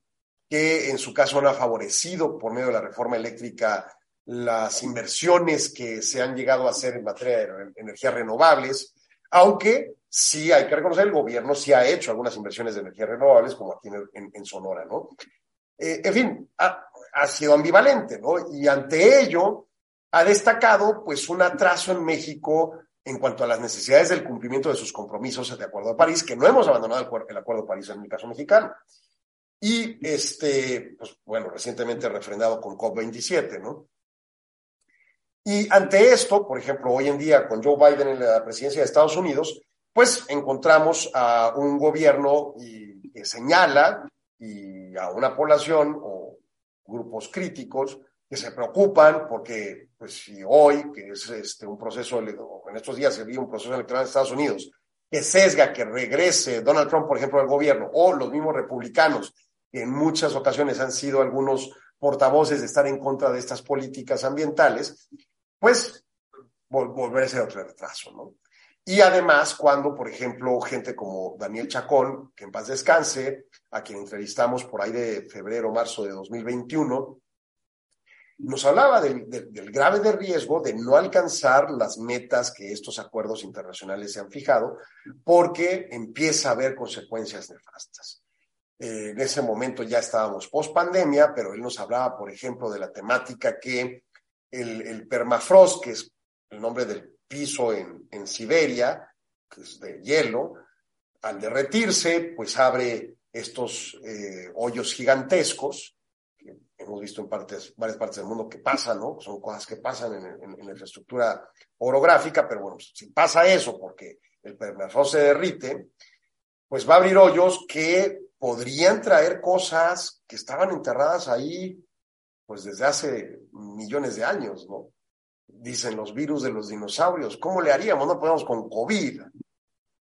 que en su caso no ha favorecido por medio de la reforma eléctrica las inversiones que se han llegado a hacer en materia de energías renovables, aunque sí hay que reconocer, el gobierno sí ha hecho algunas inversiones de energías renovables, como aquí en, Sonora, ¿no? Eh, en fin, ha, ha, sido ambivalente, ¿no? Y ante ello ha destacado, pues, un atraso en México en cuanto a las necesidades del cumplimiento de sus compromisos de Acuerdo de París, que no hemos abandonado el, Acuerdo de París en el caso mexicano. Y, este, pues, bueno, recientemente refrendado con COP27, ¿no? Y ante esto, por ejemplo, hoy en día con Joe Biden en la presidencia de Estados Unidos, pues encontramos a un gobierno que señala y a una población o grupos críticos que se preocupan porque, pues si hoy, que es este, un proceso, en estos días se vio un proceso electoral en Estados Unidos, que sesga que regrese Donald Trump, por ejemplo, al gobierno, o los mismos republicanos, que en muchas ocasiones han sido algunos portavoces de estar en contra de estas políticas ambientales, pues volver a ser otro retraso, ¿no? Y además, cuando, por ejemplo, gente como Daniel Chacón, que en paz descanse, a quien entrevistamos por ahí de febrero, marzo de 2021, nos hablaba del, del, grave de riesgo de no alcanzar las metas que estos acuerdos internacionales se han fijado, porque empieza a haber consecuencias nefastas. Eh, en ese momento ya estábamos post pandemia, pero él nos hablaba, por ejemplo, de la temática que el, el permafrost, que es el nombre del piso en, en Siberia, que es de hielo, al derretirse, pues abre estos eh, hoyos gigantescos hemos visto en partes, varias partes del mundo que pasan, ¿no? Son cosas que pasan en, la infraestructura orográfica, pero bueno, si pasa eso porque el permafrost se derrite, pues va a abrir hoyos que podrían traer cosas que estaban enterradas ahí, pues desde hace millones de años, ¿no? Dicen los virus de los dinosaurios. ¿Cómo le haríamos? No podemos con COVID.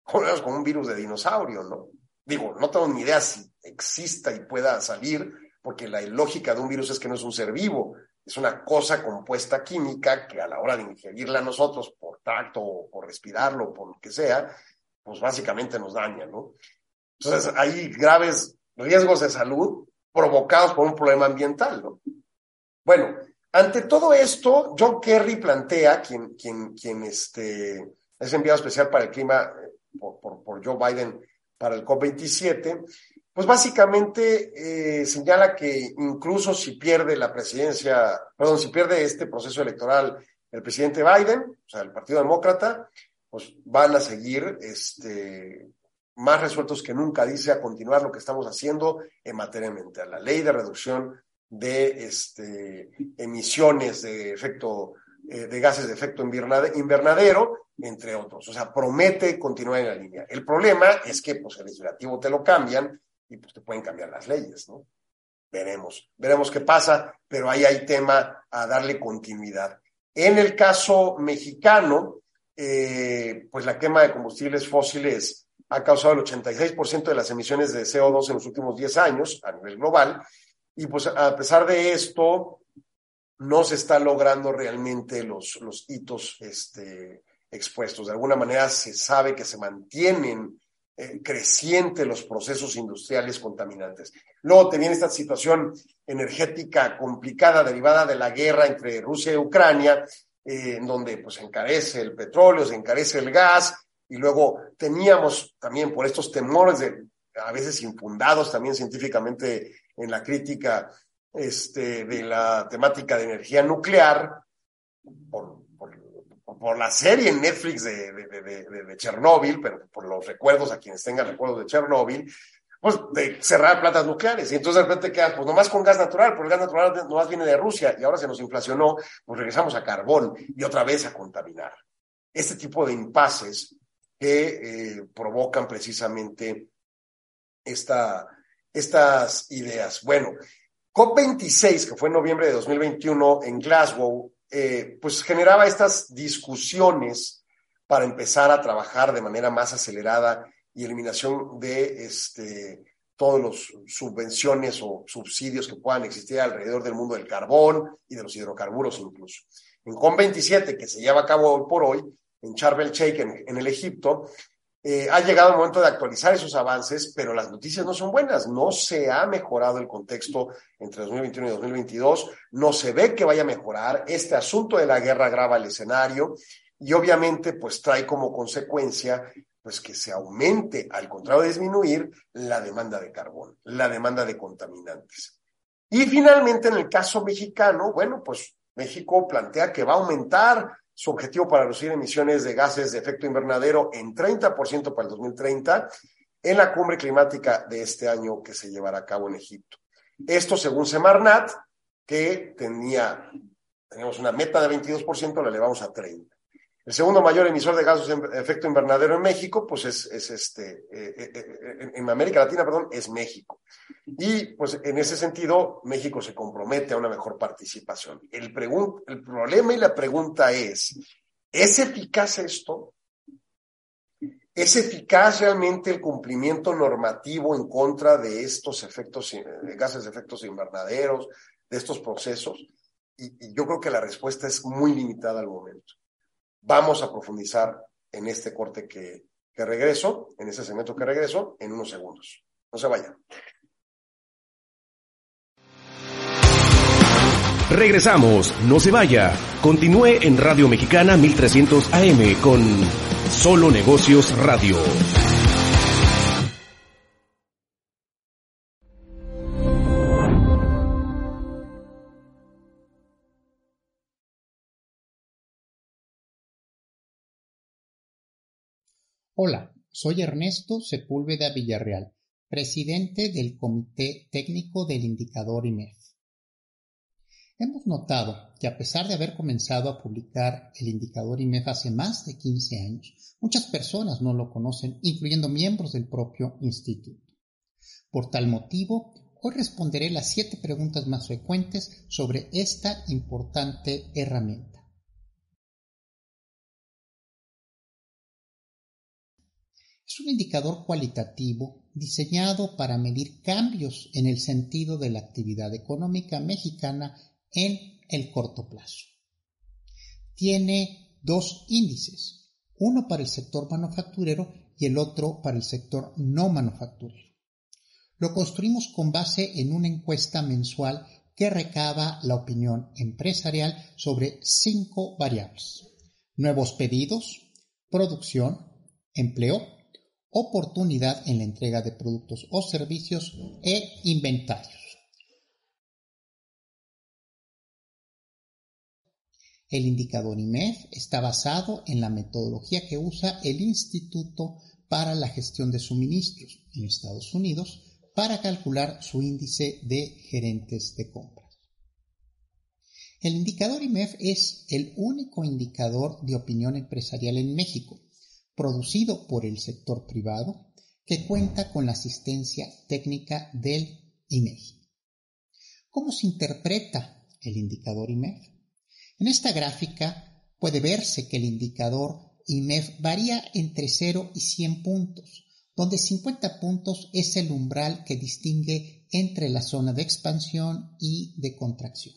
¿Cómo le haríamos con un virus de dinosaurio, no? Digo, no tengo ni idea si exista y pueda salir, porque la lógica de un virus es que no es un ser vivo, es una cosa compuesta química que a la hora de ingerirla nosotros por tacto o por respirarlo o por lo que sea, pues básicamente nos daña, ¿no? Entonces hay graves riesgos de salud provocados por un problema ambiental, ¿no? Bueno, ante todo esto, John Kerry plantea, quien, quien, quien este, es enviado especial para el clima eh, por, por, por Joe Biden para el COP27, pues básicamente eh, señala que incluso si pierde la presidencia, perdón, si pierde este proceso electoral el presidente Biden, o sea, el Partido Demócrata, pues van a seguir este, más resueltos que nunca, dice, a continuar lo que estamos haciendo en materia ambiental. La ley de reducción de este, emisiones de efecto eh, de gases de efecto invernadero, entre otros. O sea, promete continuar en la línea. El problema es que pues, el legislativo te lo cambian y pues te pueden cambiar las leyes, ¿no? Veremos, veremos qué pasa, pero ahí hay tema a darle continuidad. En el caso mexicano, eh, pues la quema de combustibles fósiles ha causado el 86% de las emisiones de CO2 en los últimos 10 años a nivel global, y pues a pesar de esto, no se está logrando realmente los, los hitos este, expuestos. De alguna manera se sabe que se mantienen eh, creciente los procesos industriales contaminantes. Luego te esta situación energética complicada derivada de la guerra entre Rusia y Ucrania, eh, en donde pues encarece el petróleo, se encarece el gas, y luego teníamos también por estos temores de, a veces infundados también científicamente en la crítica este, de la temática de energía nuclear, por por la serie en Netflix de, de, Chernóbil, pero por los recuerdos a quienes tengan recuerdos de Chernóbil, pues de cerrar plantas nucleares. Y entonces de repente quedan, pues nomás con gas natural, pero el gas natural nomás viene de Rusia y ahora se nos inflacionó, pues regresamos a carbón y otra vez a contaminar. Este tipo de impases que eh, provocan precisamente esta, estas ideas. Bueno, COP26, que fue en noviembre de 2021 en Glasgow, eh, pues generaba estas discusiones para empezar a trabajar de manera más acelerada y eliminación de este, todos los subvenciones o subsidios que puedan existir alrededor del mundo del carbón y de los hidrocarburos incluso. En COP27, que se lleva a cabo hoy por hoy, en Sharm el Sheikh, en, el Egipto, Eh, ha llegado el momento de actualizar esos avances, pero las noticias no son buenas. No se ha mejorado el contexto entre 2021 y 2022. No se ve que vaya a mejorar. Este asunto de la guerra agrava el escenario y obviamente pues trae como consecuencia pues que se aumente, al contrario de disminuir, la demanda de carbón, la demanda de contaminantes. Y finalmente, en el caso mexicano, bueno, pues México plantea que va a aumentar su objetivo para reducir emisiones de gases de efecto invernadero en 30% para el 2030 en la cumbre climática de este año que se llevará a cabo en Egipto. Esto según Semarnat, que tenía, una meta de 22%, la elevamos a 30%. El segundo mayor emisor de gases de efecto invernadero en México, pues es, es este, eh, eh, eh, en América Latina, perdón, es México. Y pues en ese sentido, México se compromete a una mejor participación. El, el problema y la pregunta es, ¿es eficaz esto? ¿Es eficaz realmente el cumplimiento normativo en contra de estos efectos, de gases de efectos invernaderos, de estos procesos? Y, y yo creo que la respuesta es muy limitada al momento. Vamos a profundizar en este corte que, que regreso, en ese segmento que regreso, en unos segundos. No se vayan. Regresamos, no se vaya. Continúe en Radio Mexicana 1300 AM con Solo Negocios Radio. Hola, soy Ernesto Sepúlveda Villarreal, presidente del Comité Técnico del Indicador IMEF. Hemos notado que a pesar de haber comenzado a publicar el indicador IMEF hace más de 15 años, muchas personas no lo conocen, incluyendo miembros del propio instituto. Por tal motivo, hoy responderé las siete preguntas más frecuentes sobre esta importante herramienta. Es un indicador cualitativo diseñado para medir cambios en el sentido de la actividad económica mexicana en el corto plazo. Tiene dos índices, uno para el sector manufacturero y el otro para el sector no manufacturero. Lo construimos con base en una encuesta mensual que recaba la opinión empresarial sobre cinco variables. Nuevos pedidos, producción, empleo, oportunidad en la entrega de productos o servicios e inventarios. El indicador IMEF está basado en la metodología que usa el Instituto para la Gestión de Suministros en Estados Unidos para calcular su índice de gerentes de compras. El indicador IMEF es el único indicador de opinión empresarial en México producido por el sector privado que cuenta con la asistencia técnica del INEGI. ¿Cómo se interpreta el indicador IMEF? En esta gráfica puede verse que el indicador IMEF varía entre 0 y 100 puntos, donde 50 puntos es el umbral que distingue entre la zona de expansión y de contracción.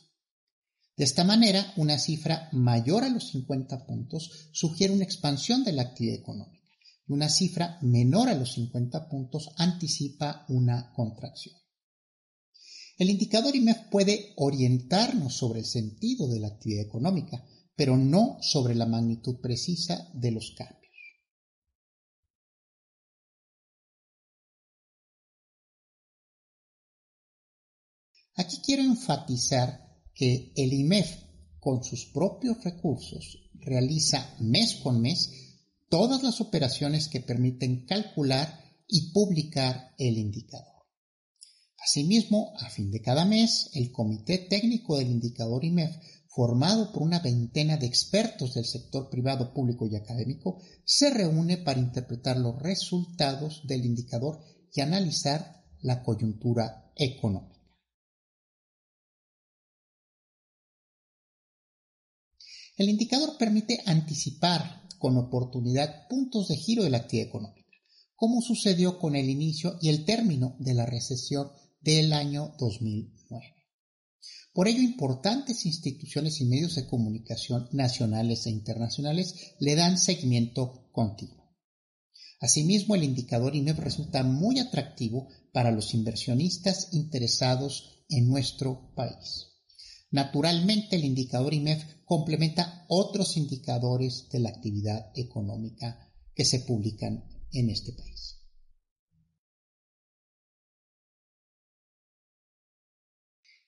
De esta manera, una cifra mayor a los 50 puntos sugiere una expansión de la actividad económica y una cifra menor a los 50 puntos anticipa una contracción. El indicador IMEF puede orientarnos sobre el sentido de la actividad económica, pero no sobre la magnitud precisa de los cambios. Aquí quiero enfatizar que el IMEF, con sus propios recursos, realiza mes con mes todas las operaciones que permiten calcular y publicar el indicador. Asimismo, a fin de cada mes, el Comité Técnico del Indicador IMEF, formado por una veintena de expertos del sector privado, público y académico, se reúne para interpretar los resultados del indicador y analizar la coyuntura económica. El indicador permite anticipar con oportunidad puntos de giro de la actividad económica, como sucedió con el inicio y el término de la recesión del año 2009. Por ello, importantes instituciones y medios de comunicación nacionales e internacionales le dan seguimiento continuo. Asimismo, el indicador IMEF resulta muy atractivo para los inversionistas interesados en nuestro país. Naturalmente, el indicador IMEF complementa otros indicadores de la actividad económica que se publican en este país.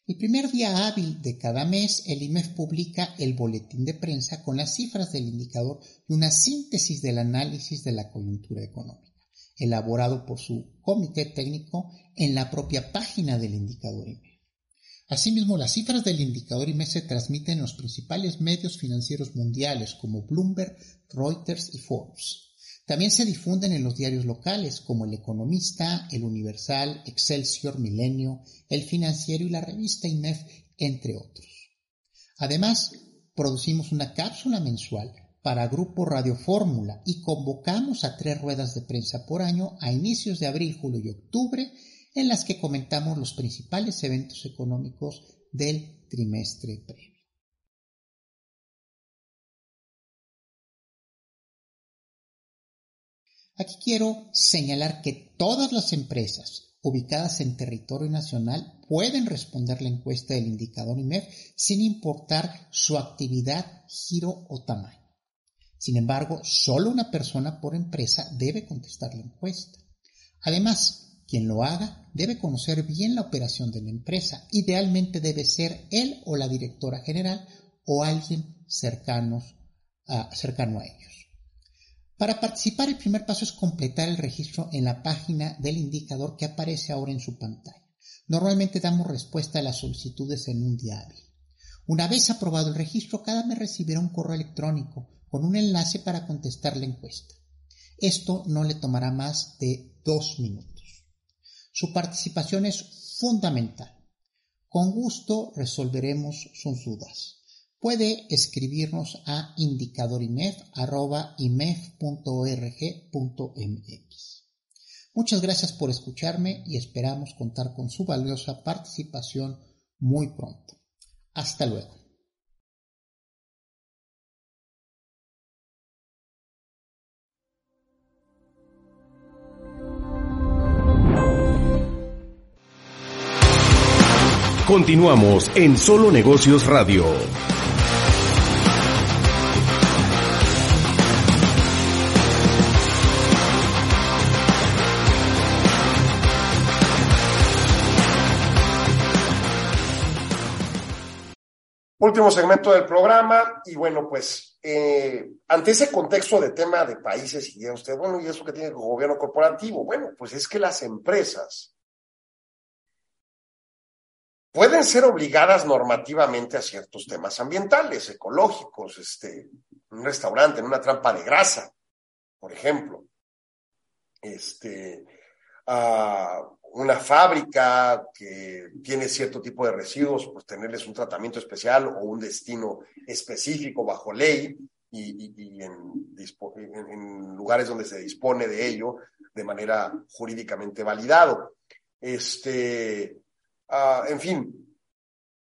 El primer día hábil de cada mes, el IMEF publica el boletín de prensa con las cifras del indicador y una síntesis del análisis de la coyuntura económica, elaborado por su comité técnico en la propia página del indicador IMEF. Asimismo, las cifras del indicador IMEF se transmiten en los principales medios financieros mundiales como Bloomberg, Reuters y Forbes. También se difunden en los diarios locales como El Economista, El Universal, Excelsior, Milenio, El Financiero y la revista IMEF, entre otros. Además, producimos una cápsula mensual para Grupo Radio Fórmula y convocamos a tres ruedas de prensa por año a inicios de abril, julio y octubre, en las que comentamos los principales eventos económicos del trimestre previo. Aquí quiero señalar que todas las empresas ubicadas en territorio nacional pueden responder la encuesta del indicador IMEF sin importar su actividad, giro o tamaño. Sin embargo, solo una persona por empresa debe contestar la encuesta. Además, quien lo haga debe conocer bien la operación de la empresa. Idealmente debe ser él o la directora general o alguien cercano a ellos. Para participar, el primer paso es completar el registro en la página del indicador que aparece ahora en su pantalla. Normalmente damos respuesta a las solicitudes en un día hábil. Una vez aprobado el registro, cada mes recibirá un correo electrónico con un enlace para contestar la encuesta. Esto no le tomará más de dos minutos. Su participación es fundamental. Con gusto resolveremos sus dudas puede escribirnos a indicadorimef.imef.org.mx. Muchas gracias por escucharme y esperamos contar con su valiosa participación muy pronto. Hasta luego. Continuamos en Solo Negocios Radio. Último segmento del programa y bueno, pues eh, ante ese contexto de tema de países y de usted, bueno, ¿y eso que tiene el gobierno corporativo? Bueno, pues es que las empresas pueden ser obligadas normativamente a ciertos temas ambientales, ecológicos, este, un restaurante, en una trampa de grasa, por ejemplo, este, a una fábrica que tiene cierto tipo de residuos, pues tenerles un tratamiento especial o un destino específico bajo ley y, en, lugares donde se dispone de ello de manera jurídicamente validado. Este, ah, en fin,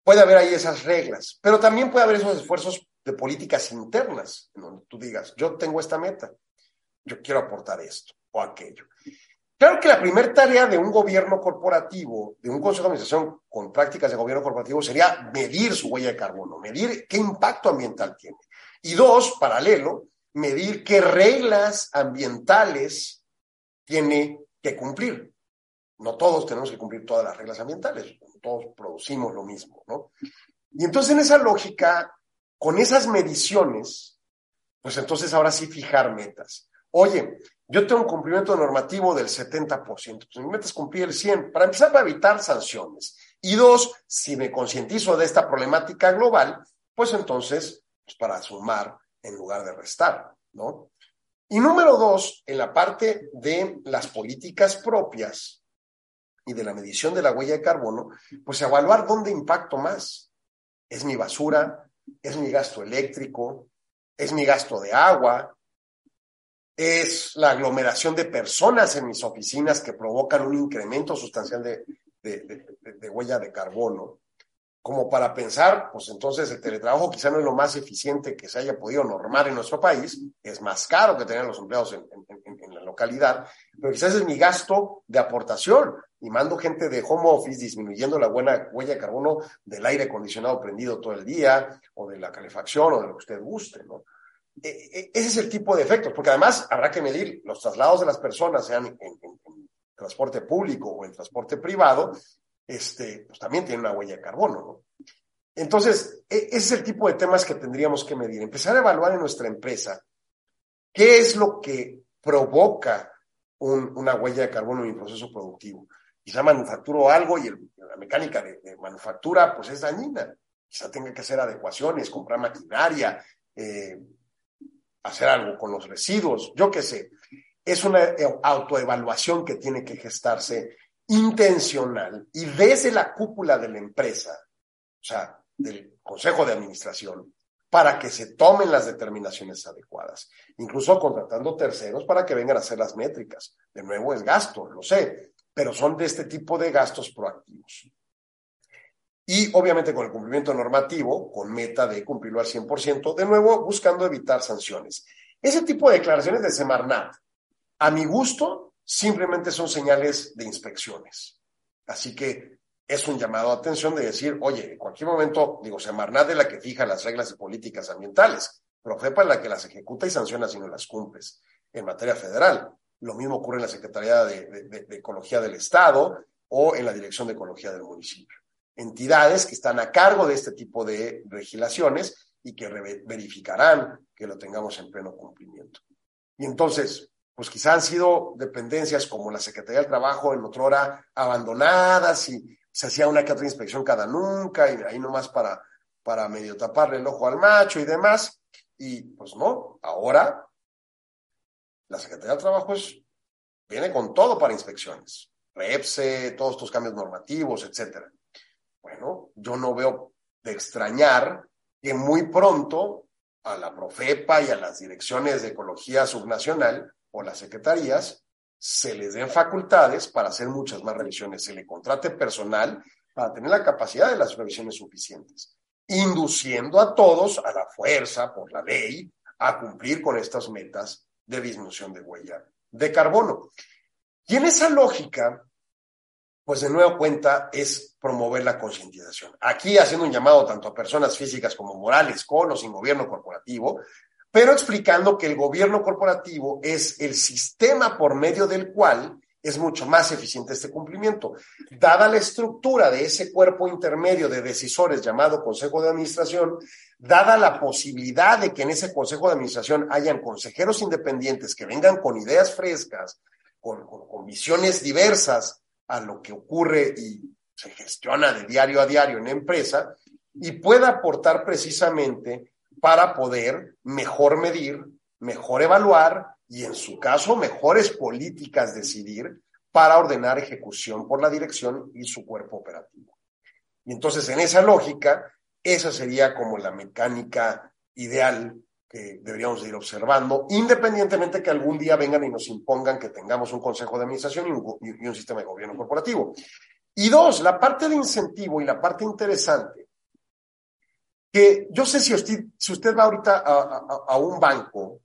puede haber ahí esas reglas, pero también puede haber esos esfuerzos de políticas internas, donde tú digas, yo tengo esta meta, yo quiero aportar esto o aquello. Claro que la primera tarea de un gobierno corporativo, de un consejo de administración con prácticas de gobierno corporativo, sería medir su huella de carbono, medir qué impacto ambiental tiene. Y dos, paralelo, medir qué reglas ambientales tiene que cumplir. No todos tenemos que cumplir todas las reglas ambientales, todos producimos lo mismo, ¿no? Y entonces en esa lógica, con esas mediciones, pues entonces ahora sí fijar metas. Oye, yo tengo un cumplimiento normativo del 70%, pues mi meta es cumplir el 100%, para empezar a evitar sanciones. Y dos, si me concientizo de esta problemática global, pues entonces, pues para sumar en lugar de restar, ¿no? Y número dos, en la parte de las políticas propias y de la medición de la huella de carbono, pues evaluar dónde impacto más. ¿Es mi basura? ¿Es mi gasto eléctrico? ¿Es mi gasto de agua? es la aglomeración de personas en mis oficinas que provocan un incremento sustancial de, huella de carbono, como para pensar, pues entonces el teletrabajo quizá no es lo más eficiente que se haya podido normar en nuestro país, es más caro que tener los empleados en, en, localidad, pero quizás es mi gasto de aportación y mando gente de home office disminuyendo la buena huella de carbono del aire acondicionado prendido todo el día o de la calefacción o de lo que usted guste, ¿no? E, e, ese es el tipo de efectos, porque además habrá que medir los traslados de las personas, sean en, transporte público o en transporte privado, este, pues también tiene una huella de carbono, ¿no? Entonces, e, ese es el tipo de temas que tendríamos que medir. Empezar a evaluar en nuestra empresa qué es lo que provoca una huella de carbono en mi proceso productivo. Quizá manufacturo algo y la mecánica de, manufactura pues es dañina. Quizá tenga que hacer adecuaciones, comprar maquinaria, eh, hacer algo con los residuos, yo qué sé. Es una eh, autoevaluación que tiene que gestarse intencional y desde la cúpula de la empresa, o sea, del Consejo de Administración para que se tomen las determinaciones adecuadas, incluso contratando terceros para que vengan a hacer las métricas. De nuevo es gasto, lo sé, pero son de este tipo de gastos proactivos. Y obviamente con el cumplimiento normativo, con meta de cumplirlo al 100%, de nuevo buscando evitar sanciones. Ese tipo de declaraciones de Semarnat, a mi gusto, simplemente son señales de inspecciones. Así que es un llamado a atención de decir, oye, en cualquier momento, digo, Semarnat es la que fija las reglas y políticas ambientales, Profepa es la que las ejecuta y sanciona si no las cumples en materia federal. Lo mismo ocurre en la Secretaría de, Ecología del Estado o en la Dirección de Ecología del municipio. Entidades que están a cargo de este tipo de legislaciones y que verificarán que lo tengamos en pleno cumplimiento. Y entonces, pues quizá han sido dependencias como la Secretaría del Trabajo en otra hora abandonadas y se hacía una que otra inspección cada nunca y ahí nomás para, para medio taparle el ojo al macho y demás. Y pues no, ahora la Secretaría del Trabajo viene con todo para inspecciones. REPSE, todos estos cambios normativos, etcétera. Bueno, yo no veo de extrañar que muy pronto a la Profepa y a las direcciones de ecología subnacional o las secretarías se les den facultades para hacer muchas más revisiones, se le contrate personal para tener la capacidad de las revisiones suficientes, induciendo a todos a la fuerza por la ley a cumplir con estas metas de disminución de huella de carbono. Y en esa lógica, pues de nuevo cuenta es promover la concientización. Aquí haciendo un llamado tanto a personas físicas como morales, con o sin gobierno corporativo, pero explicando que el gobierno corporativo es el sistema por medio del cual es mucho más eficiente este cumplimiento. Dada la estructura de ese cuerpo intermedio de decisores llamado Consejo de Administración, dada la posibilidad de que en ese Consejo de Administración hayan consejeros independientes que vengan con ideas frescas, con, visiones diversas a lo que ocurre y se gestiona de diario a diario en la empresa, y pueda aportar precisamente para poder mejor medir, mejor evaluar y en su caso mejores políticas decidir para ordenar ejecución por la dirección y su cuerpo operativo. Y entonces en esa lógica, esa sería como la mecánica ideal que deberíamos ir observando, independientemente que algún día vengan y nos impongan que tengamos un consejo de administración y un, sistema de gobierno corporativo. Y dos, la parte de incentivo y la parte interesante que yo sé si usted, si usted va ahorita a, un banco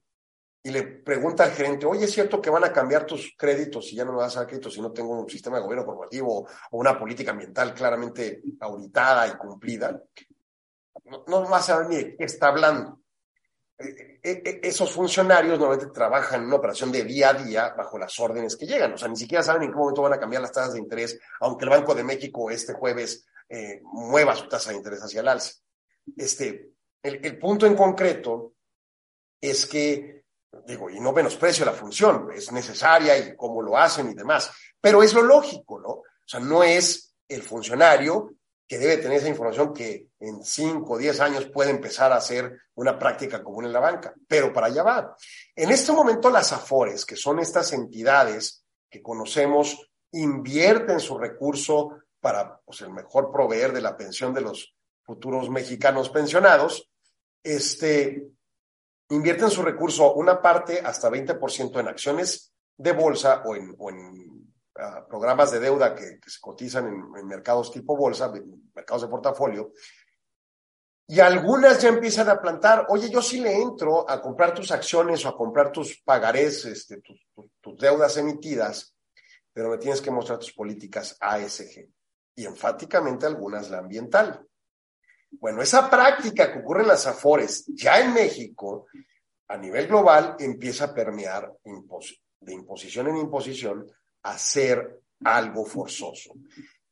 y le pregunta al gerente, oye, ¿es cierto que van a cambiar tus créditos y ya no me vas a dar créditos si no tengo un sistema de gobierno corporativo o una política ambiental claramente auditada y cumplida? No, no va a saber ni de qué está hablando. E, e, e, esos funcionarios normalmente trabajan en una operación de día a día bajo las órdenes que llegan. O sea, ni siquiera saben en qué momento van a cambiar las tasas de interés, aunque el Banco de México este jueves eh, mueva su tasa de interés hacia el alza. Este, el, punto en concreto es que, digo, y no menosprecio la función, es necesaria y cómo lo hacen y demás, pero es lo lógico, ¿no? O sea, no es el funcionario que debe tener esa información que en 5 o 10 años puede empezar a hacer una práctica común en la banca, pero para allá va. En este momento las AFORES, que son estas entidades que conocemos, invierten su recurso para pues, el mejor proveer de la pensión de los futuros mexicanos pensionados, este, invierten su recurso una parte hasta 20% en acciones de bolsa o en, ah, programas de deuda que, se cotizan en, mercados tipo bolsa, mercados de portafolio, Y algunas ya empiezan a plantar, oye, yo sí le entro a comprar tus acciones o a comprar tus pagarés, este, tus deudas emitidas, pero me tienes que mostrar tus políticas ASG. Y enfáticamente algunas la ambiental. Bueno, esa práctica que ocurre en las AFORES ya en México, a nivel global, empieza a permear de imposición en imposición a ser algo forzoso.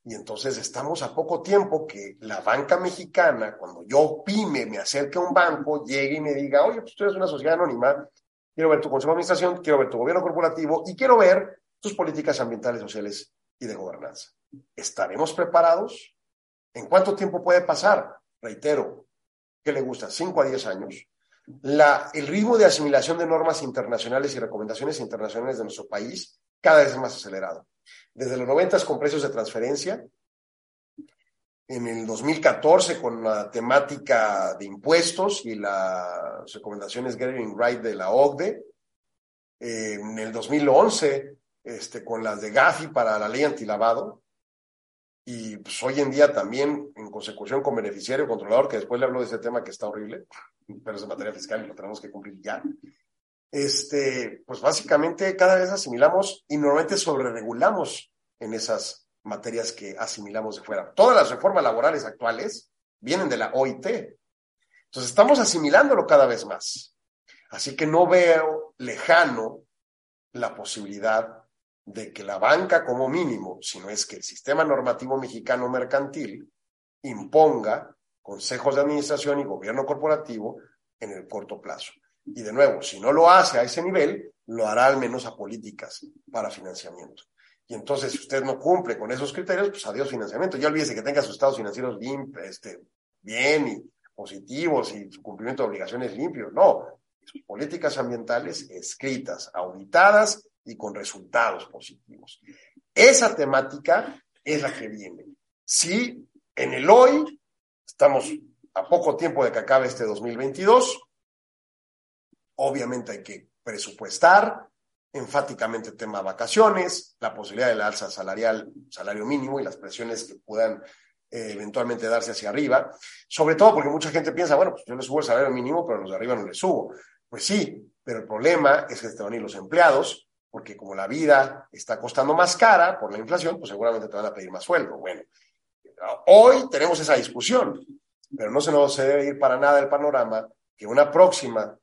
Y entonces estamos a poco tiempo que la banca mexicana, cuando yo pyme me acerque a un banco, llegue y me diga, oye, pues tú eres una sociedad anónima, quiero ver tu consejo de administración, quiero ver tu gobierno corporativo y quiero ver tus políticas ambientales, sociales y de gobernanza. ¿Estaremos preparados? ¿En cuánto tiempo puede pasar? Reitero, ¿qué le gusta? ¿Cinco a diez años? La, el ritmo de asimilación de normas internacionales y recomendaciones internacionales de nuestro país cada vez es más acelerado. Desde los 90 con precios de transferencia, en el 2014 con la temática de impuestos y las recomendaciones Getting Right de la OCDE, en el 2011 este, con las de Gafi para la ley antilavado, y pues, hoy en día también en consecución con beneficiario controlador, que después le hablo de ese tema que está horrible, pero es de materia fiscal y lo tenemos que cumplir ya. Este, pues básicamente cada vez asimilamos y normalmente sobreregulamos en esas materias que asimilamos de fuera. Todas las reformas laborales actuales vienen de la OIT. Entonces estamos asimilándolo cada vez más. Así que no veo lejano la posibilidad de que la banca como mínimo, si no es que el sistema normativo mexicano mercantil imponga consejos de administración y gobierno corporativo en el corto plazo. Y de nuevo, si no lo hace a ese nivel, lo hará al menos a políticas para financiamiento. Y entonces, si usted no cumple con esos criterios, pues adiós financiamiento. Ya olvídese que tenga sus estados financieros bien, este, bien y positivos y su cumplimiento de obligaciones limpio. No, sus políticas ambientales escritas, auditadas y con resultados positivos. Esa temática es la que viene. Si en el hoy estamos a poco tiempo de que acabe este 2022, obviamente hay que presupuestar, enfáticamente el tema vacaciones, la posibilidad de la alza salarial, salario mínimo y las presiones que puedan eh, eventualmente darse hacia arriba, sobre todo porque mucha gente piensa, bueno, pues yo le subo el salario mínimo, pero los de arriba no le subo. Pues sí, pero el problema es que te van a ir los empleados, porque como la vida está costando más cara por la inflación, pues seguramente te van a pedir más sueldo. Bueno, hoy tenemos esa discusión, pero no se nos debe ir para nada el panorama que una próxima,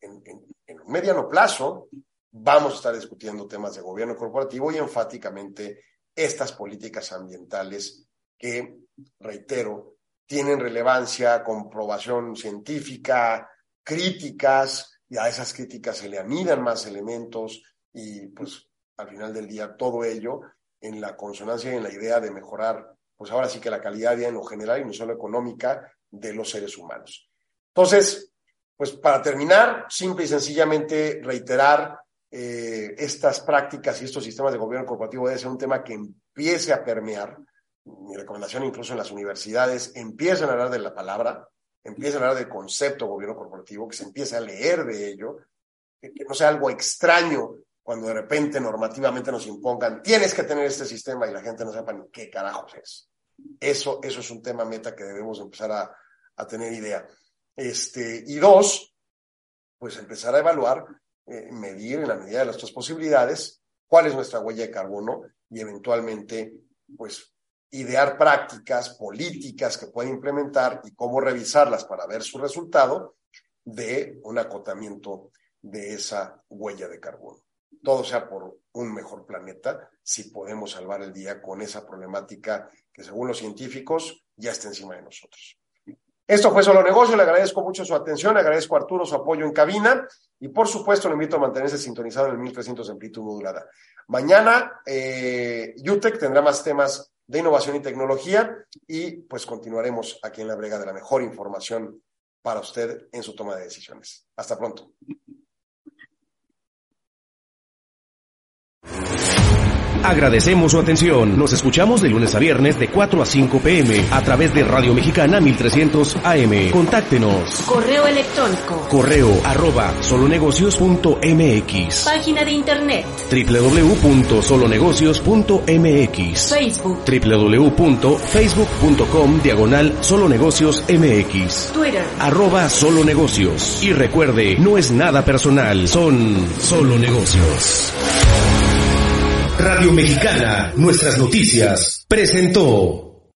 en, un mediano plazo, vamos a estar discutiendo temas de gobierno corporativo y enfáticamente estas políticas ambientales que, reitero, tienen relevancia, comprobación científica, críticas, y a esas críticas se le anidan más elementos y pues al final del día todo ello en la consonancia y en la idea de mejorar, pues ahora sí que la calidad de vida en lo general y no solo económica de los seres humanos. Entonces, pues para terminar, simple y sencillamente reiterar eh, estas prácticas y estos sistemas de gobierno corporativo debe ser un tema que empiece a permear. Mi recomendación incluso en las universidades, empiecen a hablar de la palabra, empiecen a hablar del concepto gobierno corporativo, que se empiece a leer de ello, que no sea algo extraño cuando de repente normativamente nos impongan, tienes que tener este sistema y la gente no sepa ni qué carajos es. Eso, eso es un tema meta que debemos empezar a, tener idea. Este, y dos, pues empezar a evaluar eh, medir en la medida de nuestras posibilidades cuál es nuestra huella de carbono y eventualmente, pues, idear prácticas políticas que pueden implementar y cómo revisarlas para ver su resultado de un acotamiento de esa huella de carbono. Todo sea por un mejor planeta si podemos salvar el día con esa problemática que según los científicos ya está encima de nosotros. Esto fue Solo Negocio, le agradezco mucho su atención, le agradezco a Arturo su apoyo en cabina y por supuesto le invito a mantenerse sintonizado en el 1300 amplitud modulada. Mañana eh, UTEC tendrá más temas de innovación y tecnología y pues continuaremos aquí en la brega de la mejor información para usted en su toma de decisiones. Hasta pronto. Agradecemos su atención. Nos escuchamos de lunes a viernes de 4 a 5 pm a través de Radio Mexicana 1300 AM. Contáctenos. Correo electrónico. Correo arroba solonegocios.mx. Página de internet. www.solonegocios.mx. Facebook. www.facebook.com diagonal solonegocios MX. Twitter. Arroba solo negocios. Y recuerde, no es nada personal, son solo negocios. Radio Mexicana, nuestras noticias, presentó.